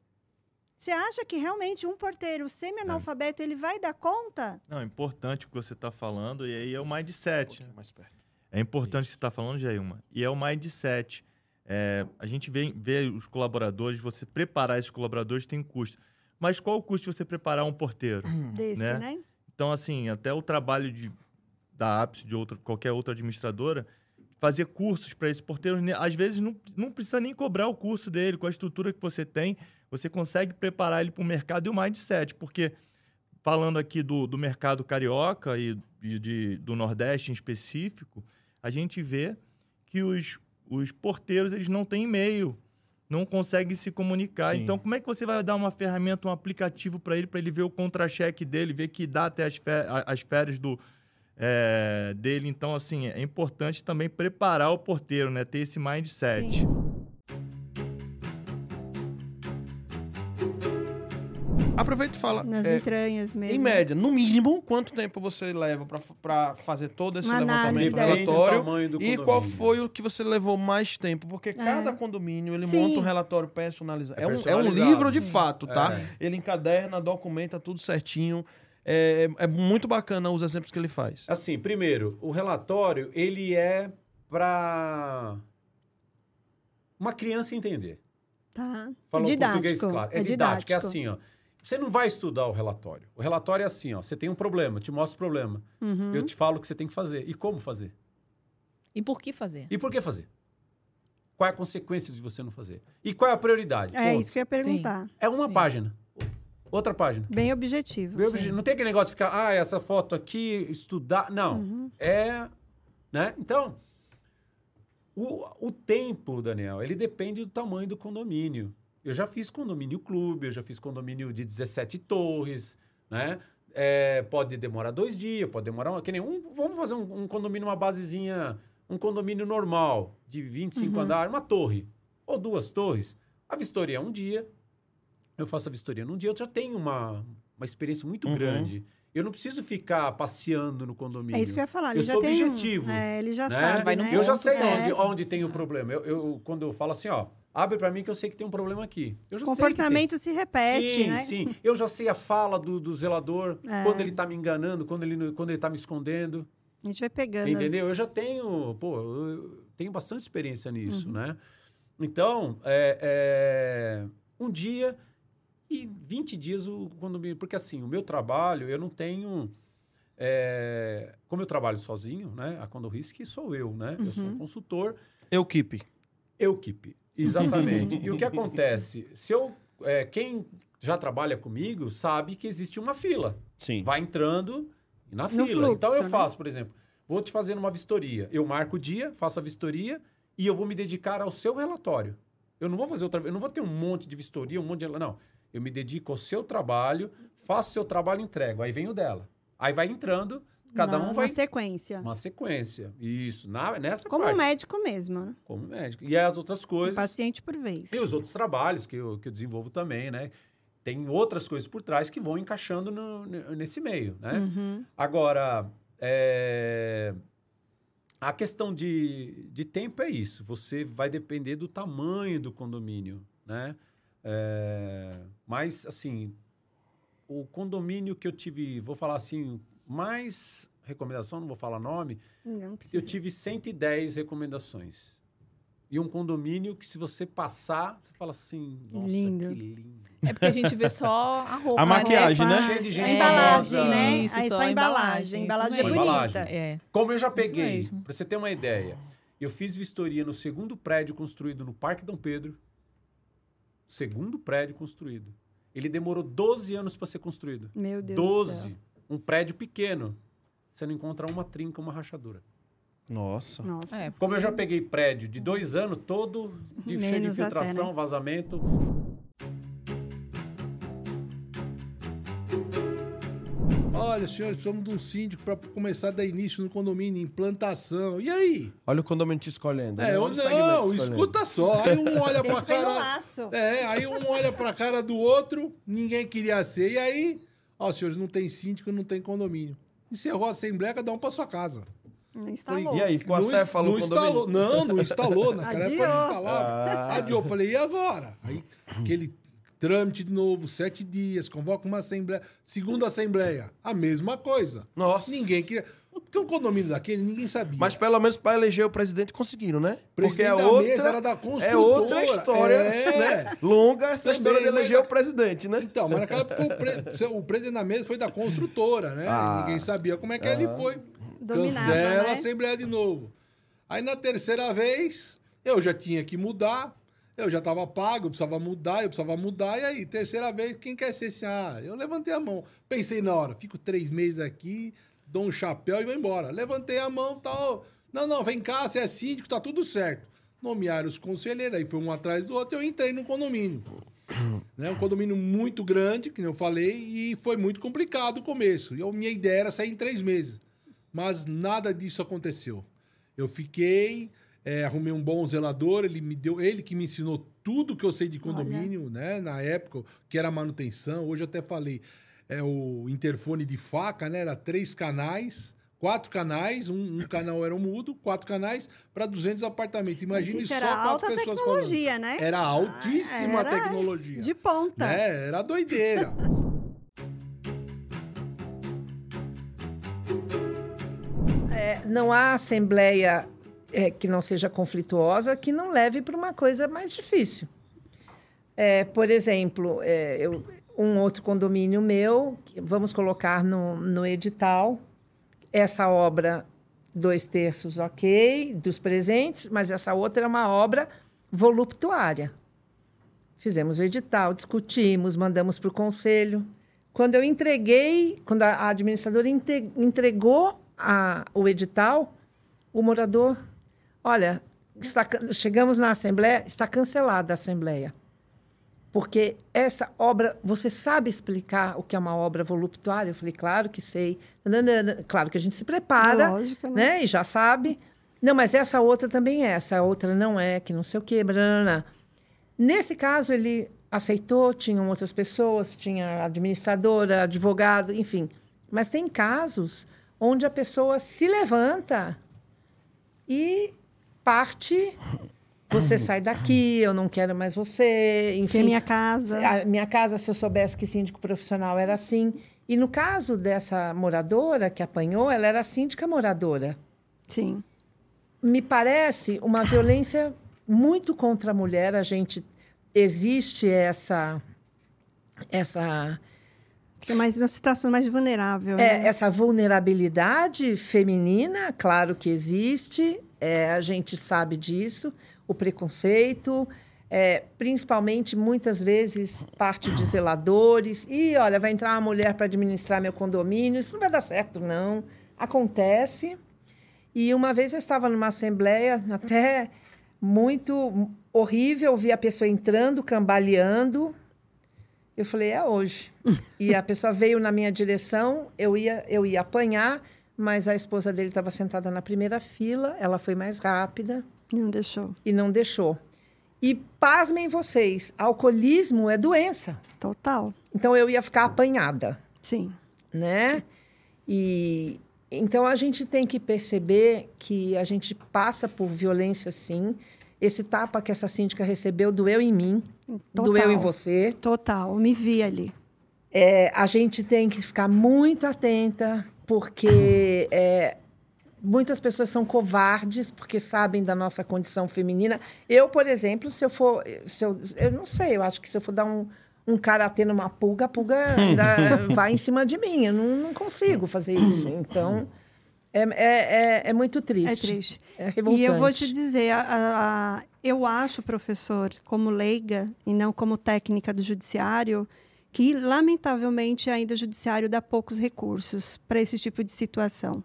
Você acha que realmente um porteiro semi-analfabeto ele vai dar conta? Não, é importante o que você está falando, e aí é o mindset. mais perto. É importante o que você está falando, Jailma. E é o mindset. É, a gente vê, vê os colaboradores, você preparar esses colaboradores tem custo. Mas qual o custo de você preparar um porteiro? Desse, Né? né? Então, assim, até o trabalho de, da APS, de outra, qualquer outra administradora, fazer cursos para esse porteiro, ne- às vezes não, não precisa nem cobrar o curso dele, com a estrutura que você tem, você consegue preparar ele para o mercado e o mindset, porque falando aqui do, do mercado carioca e, e de, do Nordeste em específico, a gente vê que os, os porteiros eles não têm e-mail, não conseguem se comunicar. Sim. Então, como é que você vai dar uma ferramenta, um aplicativo para ele, para ele ver o contra-cheque dele, ver que dá até as, fé- a- as férias do, é, dele? Então, assim, é importante também preparar o porteiro, né? Ter esse mindset. Sim. Aproveita e fala. Nas é, entranhas mesmo. em média, no mínimo, quanto tempo você leva para fazer todo esse Uma levantamento relatório? do E qual foi o que você levou mais tempo? Porque cada condomínio ele Sim. monta um relatório personalizado. É É, um, é um personalizado. livro de fato, tá? É. Ele encaderna, documenta tudo certinho. É, é muito bacana os exemplos que ele faz. Assim, primeiro, o relatório, ele é para uma criança entender. Tá. Falando didático. português claro. É, É didático. É didático. assim, ó. Você não vai estudar o relatório. O relatório é assim, ó. Você tem um problema, eu te mostro o problema. Uhum. Eu te falo o que você tem que fazer. E como fazer. E por que fazer? E por que fazer? Qual é a consequência de você não fazer? E qual é a prioridade? É Ponto. isso que eu ia perguntar. É uma Sim. página. Outra página. Bem objetivo. Meu obje- Não tem aquele negócio de ficar, ah, essa foto aqui, estudar. Não. Uhum. É. Né? Então, o, o tempo, Daniel, ele depende do tamanho do condomínio. Eu já fiz condomínio clube, eu já fiz condomínio de 17 torres, né? É, pode demorar dois dias, pode demorar. uma- Que nem um, vamos fazer um, um condomínio, uma basezinha, um condomínio normal, de 25 Uhum. andares, uma torre. ou duas torres. A vistoria é um dia, eu faço a vistoria num dia, eu já tenho uma, uma experiência muito Uhum. grande. Eu não preciso ficar passeando no condomínio. É isso que eu ia falar. Ele Eu já sou tem um- objetivo. é, ele já né? sabe, Vai no né? Eu já sei onde, onde tem o problema. Eu, eu- quando eu falo assim, ó, abre pra mim que eu sei que tem um problema aqui. Eu já tem. comportamento se repete, sim, né? Sim, Eu já sei a fala do, do zelador, É. quando ele tá me enganando, quando ele, quando ele tá me escondendo. A gente vai pegando. Entendeu? as- Eu já tenho, pô, eu tenho bastante experiência nisso, Uhum. né? Então, é, é, um dia e 20 dias o condomínio. Porque assim, o meu trabalho, eu não tenho. é, como eu trabalho sozinho, né? A Condo Risk sou eu, né? Eu sou um Uhum. consultor. Equipe. Equipe, exatamente. e o que [laughs] acontece? Se eu. é, quem já trabalha comigo sabe que existe uma fila. Sim. Vai entrando na No fila. fluxo, então eu né? faço, por exemplo, vou te fazer uma vistoria. Eu marco o dia, faço a vistoria e eu vou me dedicar ao seu relatório. Eu não vou fazer outra, eu não vou ter um monte de vistoria, um monte de, não. Eu me dedico ao seu trabalho, faço o seu trabalho e entrego. Aí vem o dela. Aí vai entrando, cada na, um vai Na sequência. uma sequência. Isso, na, nessa Como parte. médico mesmo, né? Como médico. E as outras coisas. paciente por vez. E os outros trabalhos que eu, que eu desenvolvo também, né? Tem outras coisas por trás que vão encaixando no- ne- nesse meio, né? Uhum. Agora, é, a questão de, de tempo é isso. Você vai depender do tamanho do condomínio, né? É, mas, assim, o condomínio que eu tive, vou falar assim, mais recomendação, não vou falar nome, Não precisa. eu tive 110 recomendações. E um condomínio que, se você passar, você fala assim: nossa, Lindo. que lindo. É porque a gente vê só a roupa. A maquiagem, né? Cheio de gente A embalagem, né? Isso, Aí só a embalagem. A embalagem, embalagem é bonita. Embalagem. É. Como eu já peguei, para você ter uma ideia, eu fiz vistoria no segundo prédio construído no Parque Dom Pedro. Segundo prédio construído. Ele demorou 12 anos para ser construído. Meu Deus do 12. céu. Um prédio pequeno. Você não encontra uma trinca, uma rachadura. Nossa. Nossa. É, Como eu já peguei prédio de dois anos, todo de, cheio de Menos até, infiltração, né? vazamento. Olha, senhores, precisamos de um síndico para começar a dar início no condomínio, implantação. E aí? Olha o condomínio te escolhendo. É, né? eu Olha o segmento não, escuta só. Aí um olha pra no cara. laço. É, aí um olha pra cara do outro, ninguém queria ser. E aí, ó, senhores, não tem síndico, não tem condomínio. Encerrou a assembleia, cada um pra sua casa. Não instalou. E aí, ficou não, acéfalo não instalou. Não, não instalou. Naquela época não Adiou. instalava. Ah. Adiou. Falei, e agora? Aí, aquele trâmite de novo, sete dias, convoca uma assembleia. Segunda assembleia, a mesma coisa. Nossa. Ninguém queria. Porque um condomínio daquele, ninguém sabia. Mas pelo menos para eleger o presidente conseguiram, né? Porque Presidente é da outra, mesa era da é outra história, É. né? Longa essa Também, história de eleger o presidente, né? Então, mas naquela época o, pre- o presidente da mesa foi da construtora, né? Ah. Ninguém sabia como é que ele foi. Dominava, Cancela né? a Assembleia de novo. Aí na terceira vez, eu já tinha que mudar. Eu já estava pago, eu precisava mudar, eu precisava mudar. E aí, terceira vez, quem quer ser assim? Ah, eu levantei a mão. Pensei na hora, fico três meses aqui, dou um chapéu e vou embora. Levantei a mão tal. Não, não, vem cá, você é síndico, tá tudo certo. Nomearam os conselheiros, aí foi um atrás do outro, eu entrei no condomínio. [coughs] né? Um condomínio muito grande, que eu falei, e foi muito complicado o começo. Eu, minha ideia era sair em três meses. Mas nada disso aconteceu. Eu fiquei, é, arrumei um bom zelador, ele me deu, ele que me ensinou tudo que eu sei de condomínio, né? Na época, que era manutenção. Hoje eu até falei, é o interfone de faca, né? Era três canais, quatro canais, um, um canal era um mudo, quatro canais para 200 apartamentos. Imagine Isso só era alta pessoas tecnologia, falando. né? Era altíssima Era tecnologia. De ponta. Né? Era doideira. [laughs] É, não há assembleia é, que não seja conflituosa que não leve para uma coisa mais difícil. É, por exemplo, é, eu- um outro condomínio meu, vamos colocar no, no edital, essa obra, dois terços, ok, dos presentes, mas essa outra é uma obra voluptuária. Fizemos o edital, discutimos, mandamos para o conselho. Quando eu entreguei, quando a administradora entregou a- o edital, o morador, olha, está chegamos na assembleia, está cancelada a assembleia. Porque essa obra, você sabe explicar o que é uma obra voluptuária? Eu falei, claro que sei. Claro que a gente se prepara, Lógico, né? né? E já sabe. Não, mas essa outra também é, essa outra não é, que não sei o quê, branana. Nesse caso, ele aceitou, tinham outras pessoas, tinha administradora, advogado, enfim. Mas tem casos onde a pessoa se levanta e parte. Você sai daqui, eu não quero mais você. Enfim, Que é minha casa. A minha casa, se eu soubesse que síndico profissional era assim. E no caso dessa moradora que apanhou, ela era síndica moradora. Sim. Me parece uma violência muito contra a mulher. A gente existe essa essa Que é mais uma situação mais vulnerável. é, né? essa vulnerabilidade feminina, claro que existe, é, a gente sabe disso, o preconceito, é, principalmente muitas vezes parte de zeladores. E olha, vai entrar uma mulher para administrar meu condomínio, isso não vai dar certo, não. Acontece. E uma vez eu estava numa assembleia até muito horrível, vi a pessoa entrando, cambaleando. Eu falei, é hoje. [laughs] e a pessoa veio na minha direção, eu ia, eu ia apanhar, mas a esposa dele estava sentada na primeira fila, ela foi mais rápida. Não deixou. E não deixou. E pasmem vocês, alcoolismo é doença. Total. Então eu ia ficar apanhada. Sim. Né? E então a gente tem que perceber que a gente passa por violência sim. Esse tapa que essa síndica recebeu doeu em mim, Total. doeu em você. Total, me vi ali. É, a gente tem que ficar muito atenta, porque é, muitas pessoas são covardes porque sabem da nossa condição feminina. Eu, por exemplo, se eu for. Se eu, eu não sei, eu acho que se eu for dar um, um karatê numa pulga, a pulga [laughs] vai em cima de mim. Eu não, não consigo fazer isso. Então, é, é, é, é muito triste. É triste. É revoltante. E eu vou te dizer, a- a- a- eu acho, professor, como leiga e não como técnica do judiciário, que lamentavelmente ainda o judiciário dá poucos recursos para esse tipo de situação.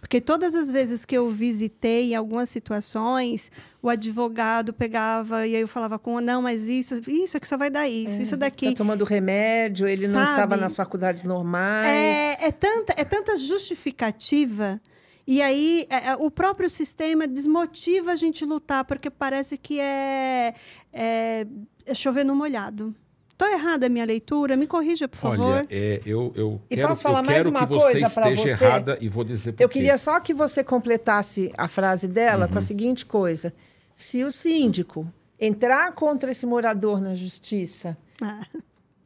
Porque todas as vezes que eu visitei em algumas situações, o advogado pegava e aí eu falava com, não, mas isso, isso aqui só vai dar isso, isso daqui. Está tomando remédio, ele não Sabe? estava nas faculdades normais. É, é tanta, é tanta justificativa. E aí, é, é, o próprio sistema desmotiva a gente lutar, porque parece que é, é, é chover no molhado. Estou errada a minha leitura? Me corrija, por favor. Olha, é, eu, eu E quero, posso falar eu mais quero uma que você coisa pra esteja você? errada e vou dizer por Eu quê. queria só que você completasse a frase dela Uhum. com a seguinte coisa: se o síndico entrar contra esse morador na justiça, Ah.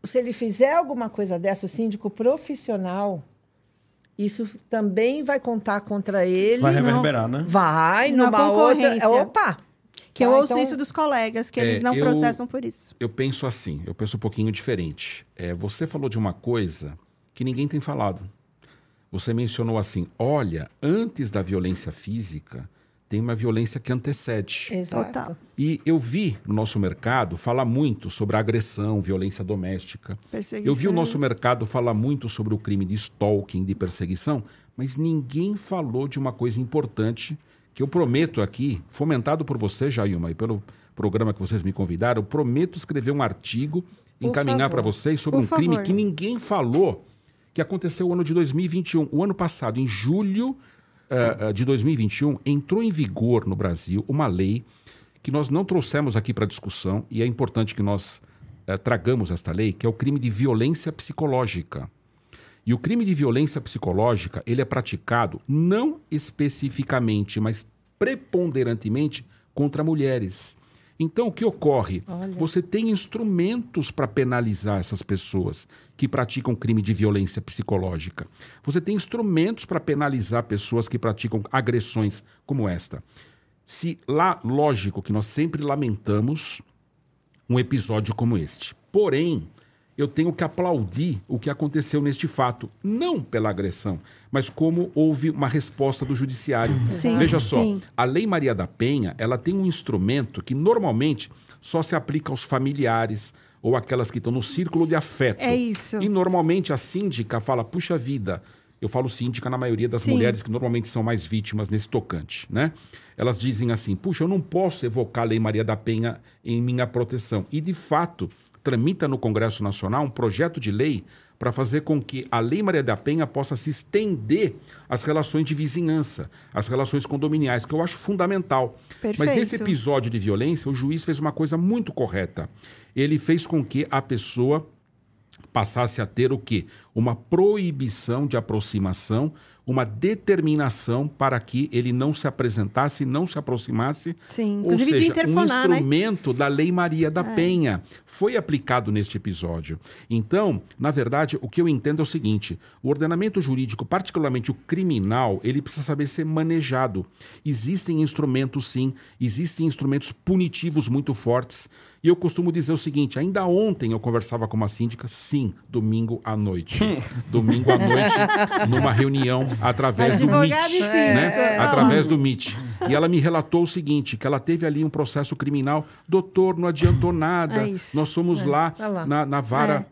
se ele fizer alguma coisa dessa, o síndico profissional, isso também vai contar contra ele. Vai reverberar, né? Vai, Na numa outra. concorrência. Opa! Que eu Tá, ouço então- isso dos colegas, que É, eles não eu- processam por isso. Eu penso assim, eu penso um pouquinho diferente. É, você falou de uma coisa que ninguém tem falado. Você mencionou assim: olha, antes da violência física, tem uma violência que antecede. Exato. E eu vi no nosso mercado falar muito sobre agressão, violência doméstica. Perseguição. Eu vi o nosso mercado falar muito sobre o crime de stalking, de perseguição, mas ninguém falou de uma coisa importante que eu prometo aqui, fomentado por você, Jailma, e pelo programa que vocês me convidaram, eu prometo escrever um artigo, encaminhar para vocês sobre Por um crime favor. que ninguém falou, que aconteceu no ano de 2021. O ano passado, em julho eh, de 2021, entrou em vigor no Brasil uma lei que nós não trouxemos aqui para discussão, e é importante que nós eh, tragamos esta lei, que é o crime de violência psicológica. E o crime de violência psicológica, ele é praticado não especificamente, mas preponderantemente contra mulheres. Então, o que ocorre? Olha. Você tem instrumentos para penalizar essas pessoas que praticam crime de violência psicológica. Você tem instrumentos para penalizar pessoas que praticam agressões como esta. Se lá, lógico que nós sempre lamentamos um episódio como este. Porém, eu tenho que aplaudir o que aconteceu neste fato, não pela agressão, mas como houve uma resposta do judiciário. Sim, Veja só, sim. a Lei Maria da Penha, ela tem um instrumento que normalmente só se aplica aos familiares ou aquelas que estão no círculo de afeto. É isso. E normalmente a síndica fala, puxa vida, eu falo síndica na maioria das Sim. mulheres que normalmente são mais vítimas nesse tocante, né? Elas dizem assim, puxa, eu não posso evocar a Lei Maria da Penha em minha proteção. E, de fato, tramita no Congresso Nacional um projeto de lei para fazer com que a Lei Maria da Penha possa se estender às relações de vizinhança, às relações condominiais, que eu acho fundamental. Mas Perfeito. nesse episódio de violência, o juiz fez uma coisa muito correta. Ele fez com que a pessoa passasse a ter o quê? Uma proibição de aproximação, uma determinação para que ele não se apresentasse, não se aproximasse. Sim, Ou seja, um né? instrumento da Lei Maria da É. Penha foi aplicado neste episódio. Então, na verdade, o que eu entendo é o seguinte: o ordenamento jurídico, particularmente o criminal, ele precisa saber ser manejado. Existem instrumentos, sim, existem instrumentos punitivos muito fortes. E eu costumo dizer o seguinte: ainda ontem eu conversava com uma síndica, sim, domingo à noite. domingo à noite, [laughs] numa reunião através do e né? é. Através do Meet. E ela me relatou o seguinte: que ela teve ali um processo criminal, doutor, não adiantou nada. É. Nós somos É, lá, tá lá. Na, na vara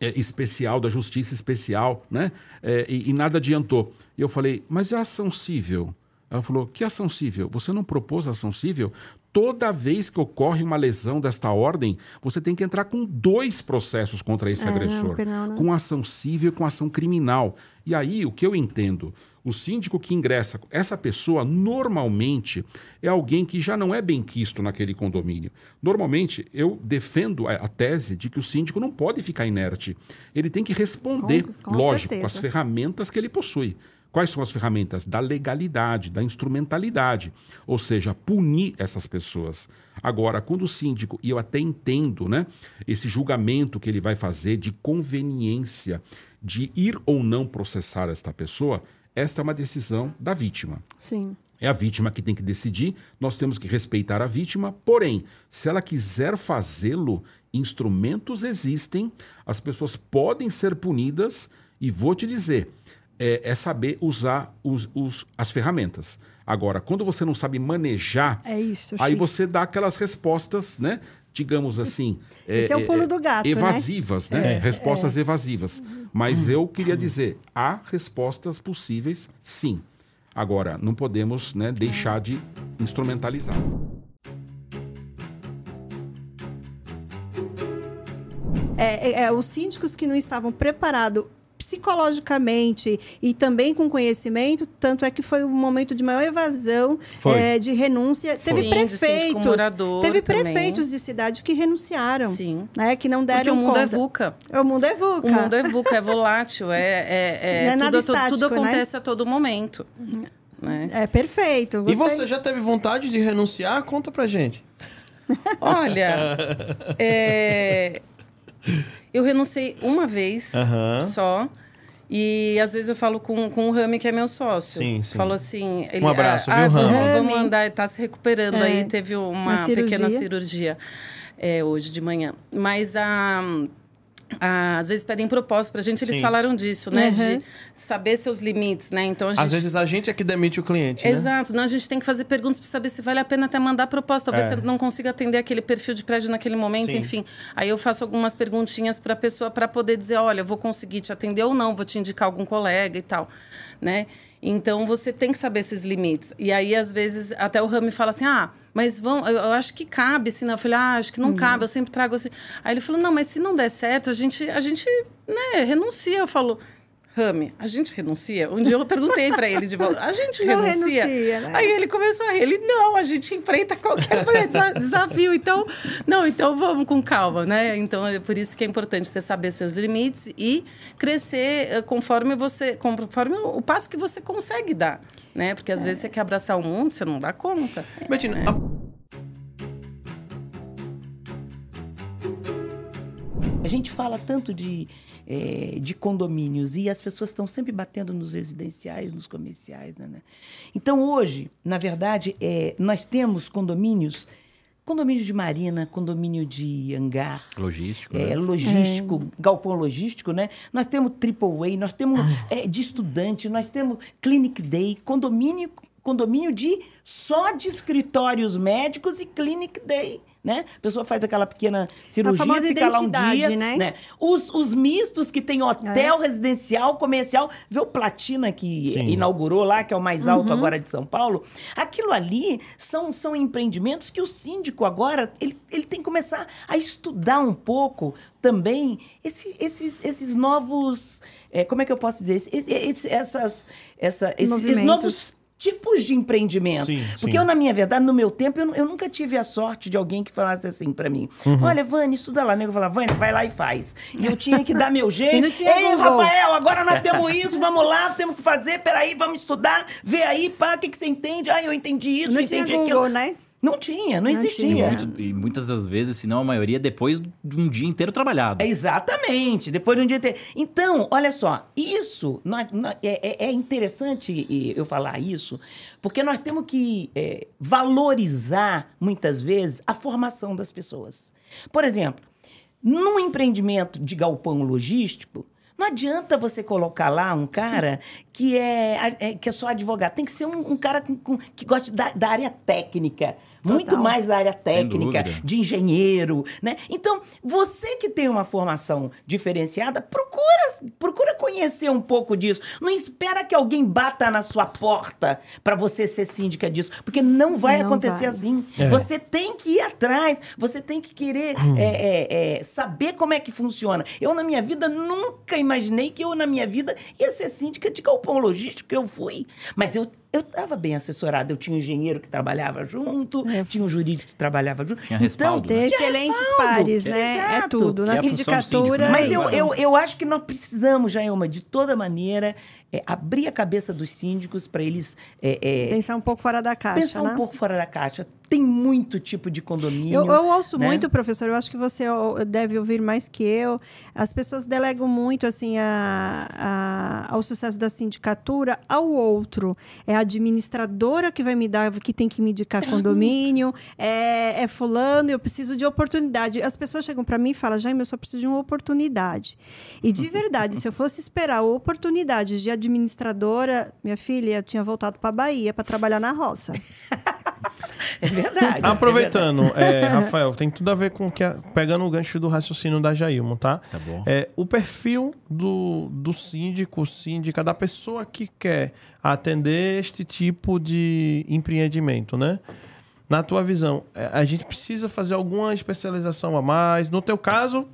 é, especial, da justiça especial, né? É, e, e nada adiantou. E eu falei, mas a ação cível? Ela falou, que ação cível? Você não propôs ação cível? Toda vez que ocorre uma lesão desta ordem, você tem que entrar com dois processos contra esse É, não, agressor. penal não. Com ação cível e com ação criminal. E aí, o que eu entendo? O síndico que ingressa, essa pessoa normalmente é alguém que já não é bem quisto naquele condomínio. Normalmente, eu defendo a, a tese de que o síndico não pode ficar inerte. Ele tem que responder, Com- com lógico, certeza. com as ferramentas que ele possui. Quais são as ferramentas? Da legalidade, da instrumentalidade. Ou seja, punir essas pessoas. Agora, quando o síndico, e eu até entendo, né, esse julgamento que ele vai fazer de conveniência de ir ou não processar esta pessoa, esta é uma decisão da vítima. Sim. É a vítima que tem que decidir, nós temos que respeitar a vítima, porém, se ela quiser fazê-lo, instrumentos existem, as pessoas podem ser punidas, e vou te dizer, é, é saber usar os- os- as ferramentas. Agora, quando você não sabe manejar, É isso, aí X. você dá aquelas respostas, né? Digamos assim. [laughs] Esse é o pulo do gato, né? Evasivas, né? É. Respostas É. evasivas. Mas eu queria dizer, há respostas possíveis, sim. Agora, não podemos né, deixar de instrumentalizar. É, é, é, os síndicos que não estavam preparados psicologicamente e também com conhecimento, tanto é que foi um momento de maior evasão, é, de renúncia. Foi. Teve Sim, prefeitos, teve também. prefeitos de cidade que renunciaram, né, que não deram Porque o mundo é conta. VUCA. O mundo é VUCA. O mundo é VUCA, é volátil, é, é, é- Não é nada tudo, tudo- tudo estático, né? acontece a todo momento. né? É perfeito. E você já teve vontade de renunciar? Conta pra gente. Olha, [laughs] é, eu renunciei uma vez Aham. só. E às vezes eu falo com, com o Rami, que é meu sócio. Sim, sim. Falo assim. Um abraço, ah, viu, vamos, Rami? vamos andar, tá se recuperando É, aí. Teve uma, uma cirurgia. pequena cirurgia é, hoje de manhã. Mas a. a- às vezes pedem propósito pra gente, eles Sim. falaram disso, né? Uhum. De saber seus limites, né? Então a gente. Às vezes a gente é que demite o cliente, né? Exato. Não, a gente tem que fazer perguntas para saber se vale a pena até mandar proposta. Talvez É. você não consiga atender aquele perfil de prédio naquele momento, Sim. enfim. Aí eu faço algumas perguntinhas para a pessoa para poder dizer, olha, eu vou conseguir te atender ou não, vou te indicar algum colega e tal, né? Então você tem que saber esses limites. E aí às vezes até o Rami fala assim: "Ah, mas vão, eu, eu acho que cabe, né? Eu falei: "Ah, acho que não cabe, eu sempre trago assim". Aí ele falou: "Não, mas se não der certo, a gente a gente, né, renuncia". Eu falo: Rami, a gente renuncia? Um dia eu perguntei para ele de volta, a gente [laughs] Não renuncia? renuncia, né? Aí ele começou a rir, ele, não, a gente enfrenta qualquer desa- desafio, então, não, então vamos com calma, né? Então, é por isso que é importante você saber seus limites e crescer eh, conforme você, conforme o passo que você consegue dar, né? Porque às vezes você quer abraçar o mundo, você não dá conta. Betina, né? A gente fala tanto de, eh, de condomínios e as pessoas estão sempre batendo nos residenciais, nos comerciais. Né, né? Então, hoje, na verdade, eh, nós temos condomínios, condomínio de marina, condomínio de hangar, Logístico. é, né? logístico, galpão logístico, né? Nós temos triple A, nós temos é, de estudante, nós temos clinic day, condomínio, condomínio de só de escritórios médicos e clinic day, né? A pessoa faz aquela pequena cirurgia, fica lá um dia, né? Os, os mistos que tem hotel, É. residencial, comercial, vê o Platina que Sim. inaugurou lá, que é o mais alto Uhum. agora de São Paulo. Aquilo ali são, são empreendimentos que o síndico agora, ele, ele tem que começar a estudar um pouco também esse- esses, esses novos, eh, como é que eu posso dizer? Esse- esse- essas, essa, esses, esses novos tipos de empreendimento. Sim, Porque sim. eu, na minha verdade, no meu tempo, eu, eu nunca tive a sorte de alguém que falasse assim pra mim: Uhum. Olha, Vânia, estuda lá. Nego falava, Vânia, vai lá e faz. E eu tinha que dar meu [laughs] jeito. tinha Ei, Google. Rafael, agora nós temos isso, vamos lá, temos que fazer, peraí, vamos estudar, vê aí, pá, o que, que você entende? Ah, eu entendi isso, Não eu tinha entendi Google, aquilo. né? Não tinha, não, Não existia. tinha. Muito- e muitas das vezes, se não a maioria, depois de um dia inteiro trabalhado. Exatamente, depois de um dia inteiro. Então, olha só, isso nós- nós- é, é- é interessante e, eu falar isso, porque nós temos que é, valorizar, muitas vezes, a formação das pessoas. Por exemplo, num empreendimento de galpão logístico, não adianta você colocar lá um cara que é, é- que é só advogado. Tem que ser um, um cara com- com- que gosta da, da área técnica. Muito mais da área técnica, de engenheiro, né? Então, você que tem uma formação diferenciada, procura, procura conhecer um pouco disso. Não espera que alguém bata na sua porta para você ser síndica disso, porque não vai Não acontecer vai. assim. É. Você tem que ir atrás, você tem que querer Hum. é, é, é, saber como é que funciona. Eu, na minha vida, nunca imaginei que eu, na minha vida, ia ser síndica de galpão logístico, que eu fui. Mas eu eu estava bem assessorada, eu tinha um engenheiro que trabalhava junto, tinha um jurídico que trabalhava junto. Tinha respaldo, Ter né? tinha excelentes respaldo. pares, né? É Exato. tudo. Na é a função do síndico, sindicatura. né? Mas é eu, eu, eu acho que nós precisamos, Jailma, de toda maneira, é, abrir a cabeça dos síndicos para eles é, é, Pensar um pouco fora da caixa, pensar né? um pouco fora da caixa. Tem muito tipo de condomínio. Eu, eu ouço né? muito, professor, eu acho que você deve ouvir mais que eu. As pessoas delegam muito assim a, a- ao sucesso da sindicatura ao outro. É a administradora que vai me dar, que tem que me indicar [laughs] condomínio, é, é fulano, eu preciso de oportunidade. As pessoas chegam para mim e falam, Jaime, eu só preciso de uma oportunidade. E de verdade, se eu fosse esperar oportunidades de administradora, minha filha, eu tinha voltado para Bahia para trabalhar na roça. [laughs] É verdade. Aproveitando, é, Rafael, tem tudo a ver com que a- pegando o gancho do raciocínio da Jailma, tá? Tá bom. É, o perfil do, do síndico, síndica, da pessoa que quer atender este tipo de empreendimento, né? Na tua visão, é, a gente precisa fazer alguma especialização a mais? No teu caso,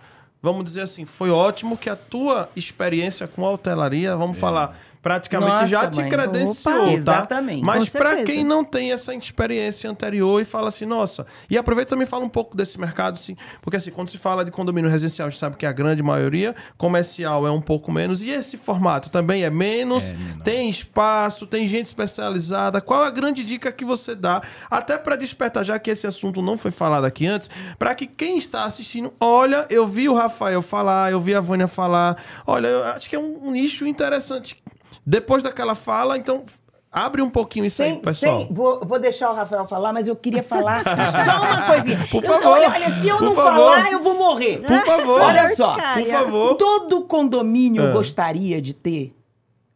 vamos dizer assim, foi ótimo que a tua experiência com a hotelaria, vamos falar, praticamente Nossa, já te mãe. credenciou, Opa, tá? exatamente. Mas para quem não tem essa experiência anterior e fala assim, nossa, e aproveita também e fala um pouco desse mercado, assim, porque assim, quando se fala de condomínio residencial, a gente sabe que a grande maioria, comercial é um pouco menos, e esse formato também é menos, tem espaço, tem gente especializada, qual a grande dica que você dá, até para despertar, já que esse assunto não foi falado aqui antes, para que quem está assistindo, olha, eu vi o Rafael falar, eu vi a Vânia falar, olha, eu acho que é um, um nicho interessante. Depois daquela fala, então, abre um pouquinho isso aí, Sem, pessoal. sem- vou, vou deixar o Rafael falar, mas eu queria falar [laughs] só uma coisinha. Por Eu- favor, olha, olha, se eu não favor. falar, eu vou morrer. Por favor. Olha só. Por favor. Todo condomínio Ah. gostaria de ter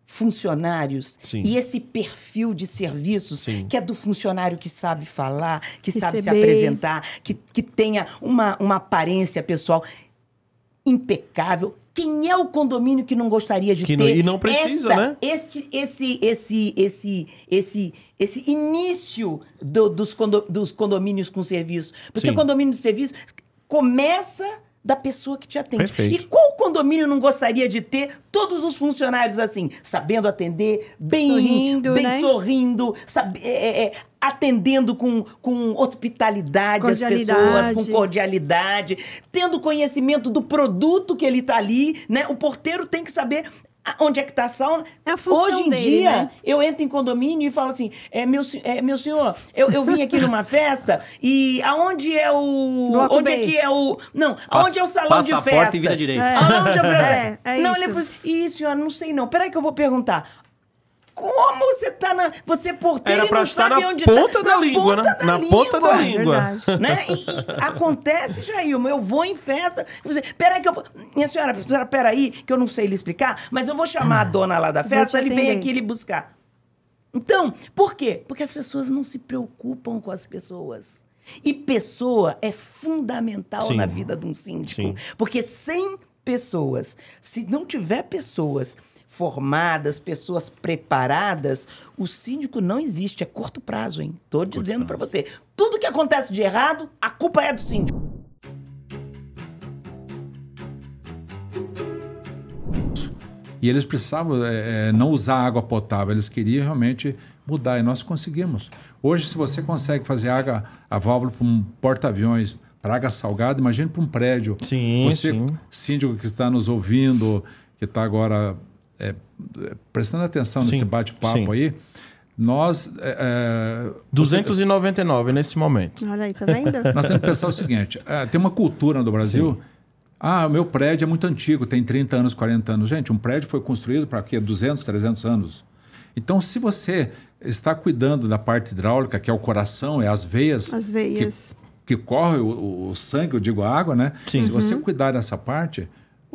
funcionários Sim. e esse perfil de serviços Sim. que é do funcionário que sabe falar, que sabe se Receber. apresentar, que, que tenha uma, uma aparência pessoal impecável. Quem é o condomínio que não gostaria de Que não- ter e não precisa, esta- né? este, esse, esse, esse, esse, esse início do- dos, condo- dos condomínios com serviço. Porque Sim. o condomínio de serviço começa da pessoa que te atende. Perfeito. E qual condomínio não gostaria de ter todos os funcionários assim, sabendo atender, bem Sorrindo, bem né? sorrindo, sabe, é, é, é, atendendo com, com hospitalidade as pessoas, com cordialidade, tendo conhecimento do produto que ele está ali, né? O porteiro tem que saber onde é que está a sauna. É a função Hoje em dele, dia, né? eu entro em condomínio e falo assim, é, meu, é, meu senhor, eu, eu vim aqui numa [laughs] festa e aonde é o... Bloco onde é B. que é o... Não, aonde é o salão de festa? e vira direito. É. Aonde é. É, é não, isso. ele falou assim, ih, senhora, não sei não. Peraí que eu vou perguntar. Como você tá na... Você é porteiro Era e não estar sabe na onde ponta tá. da na língua, ponta né? Da Na língua. ponta da língua. Verdade. Né? E, e acontece, Jailma, eu vou em festa. Você, peraí que eu vou. Minha senhora, senhora, peraí, que eu não sei lhe explicar, mas eu vou chamar a dona lá da festa, ele vem aqui lhe buscar. Então, por quê? Porque as pessoas não se preocupam com as pessoas. E pessoa é fundamental Sim. na vida de um síndico. Sim. Porque sem pessoas, se não tiver pessoas formadas, pessoas preparadas, o síndico não existe. É curto prazo, hein? Tô dizendo pra você. Tudo que acontece de errado, a culpa é do síndico. E eles precisavam é, é, não usar água potável, eles queriam realmente mudar e nós conseguimos. Hoje, se você consegue fazer água, a válvula para um porta-aviões, para água salgada, imagine para um prédio. Sim, você, sim. síndico que está nos ouvindo, que está agora é, é, prestando atenção Sim, nesse bate-papo sim. aí, nós. É, é, 299 nesse momento. Olha aí, tá vendo? nós temos que pensar o seguinte: é, tem uma cultura no Brasil. Ah, o meu prédio é muito antigo, tem 30 anos, 40 anos. Gente, um prédio foi construído para quê? 200, 300 anos. Então, se você está cuidando da parte hidráulica, que é o coração, é as veias. As veias. Que, que corre o, o sangue, eu digo a água, né? Sim. Se você Uhum. cuidar dessa parte,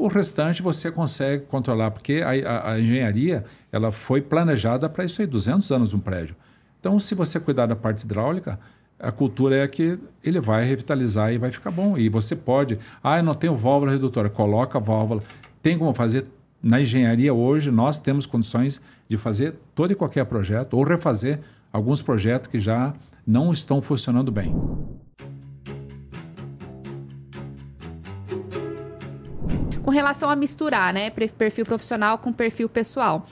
o restante você consegue controlar, porque a, a- a engenharia ela foi planejada para isso aí, 200 anos um prédio. Então, se você cuidar da parte hidráulica, a cultura é que ele vai revitalizar e vai ficar bom. E você pode, ah, eu não tenho válvula redutora, coloca a válvula. Tem como fazer na engenharia hoje, nós temos condições de fazer todo e qualquer projeto ou refazer alguns projetos que já não estão funcionando bem. Com relação a misturar, né? Perfil profissional com perfil pessoal.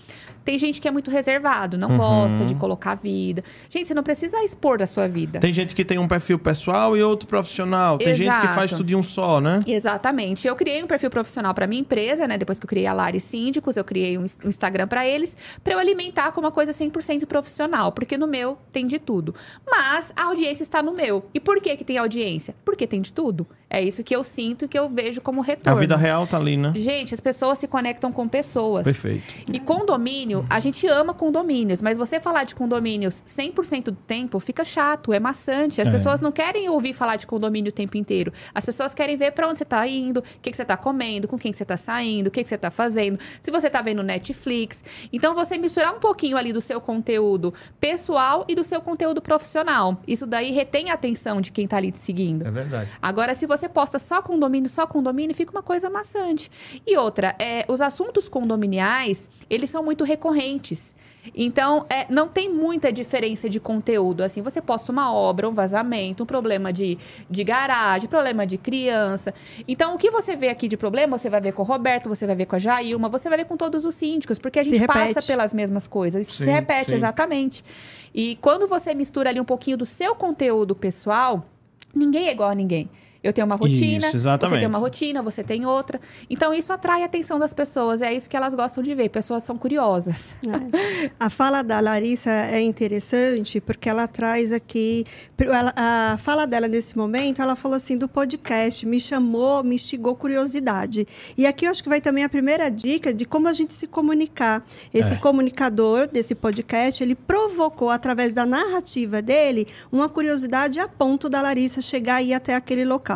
Tem gente que é muito reservado, não Uhum. gosta de colocar a vida. Gente, você não precisa expor a sua vida. Tem gente que tem um perfil pessoal e outro profissional. Tem gente que faz Exato. tudo em um só, né? Exatamente. Eu criei um perfil profissional para minha empresa, né? Depois que eu criei a Lari Síndicos, eu criei um um Instagram para eles, para eu alimentar com uma coisa 100% profissional, porque no meu tem de tudo. Mas a audiência está no meu. E por que que tem audiência? Porque tem de tudo. É isso que eu sinto e que eu vejo como A retorno. vida real tá ali, né? Gente, as pessoas se conectam com pessoas. Perfeito. E condomínio, a gente ama condomínios, mas você falar de condomínios 100% do tempo fica chato, é maçante. As É. pessoas não querem ouvir falar de condomínio o tempo inteiro. As pessoas querem ver para onde você tá indo, o que, que você tá comendo, com quem que você tá saindo, o que, que você tá fazendo, se você tá vendo Netflix. Então, você misturar um pouquinho ali do seu conteúdo pessoal e do seu conteúdo profissional. Isso daí retém a atenção de quem tá ali te seguindo. É verdade. Agora, se você posta só condomínio, só condomínio, fica uma coisa maçante. E outra, é, os assuntos condominiais, eles são muito recorrentes. Então, é, não tem muita diferença de conteúdo. Assim, você posta uma obra, um vazamento, um problema de, de garagem, problema de criança. Então, o que você vê aqui de problema, você vai ver com o Roberto, você vai ver com a Jailma, você vai ver com todos os síndicos, porque a gente passa pelas mesmas coisas. Sim, se repete, sim. exatamente. E quando você mistura ali um pouquinho do seu conteúdo pessoal, ninguém é igual a ninguém. Eu tenho uma rotina, Isso, você tem uma rotina, você tem outra. Então isso atrai a atenção das pessoas, é isso que elas gostam de ver. Pessoas são curiosas. É. A fala da Larissa é interessante porque ela traz aqui. ela- a fala dela nesse momento, ela falou assim: do podcast, me chamou, me instigou curiosidade. E aqui eu acho que vai também a primeira dica de como a gente se comunicar. Esse É. comunicador desse podcast, ele provocou, através da narrativa dele, uma curiosidade a ponto da Larissa chegar e ir até aquele local.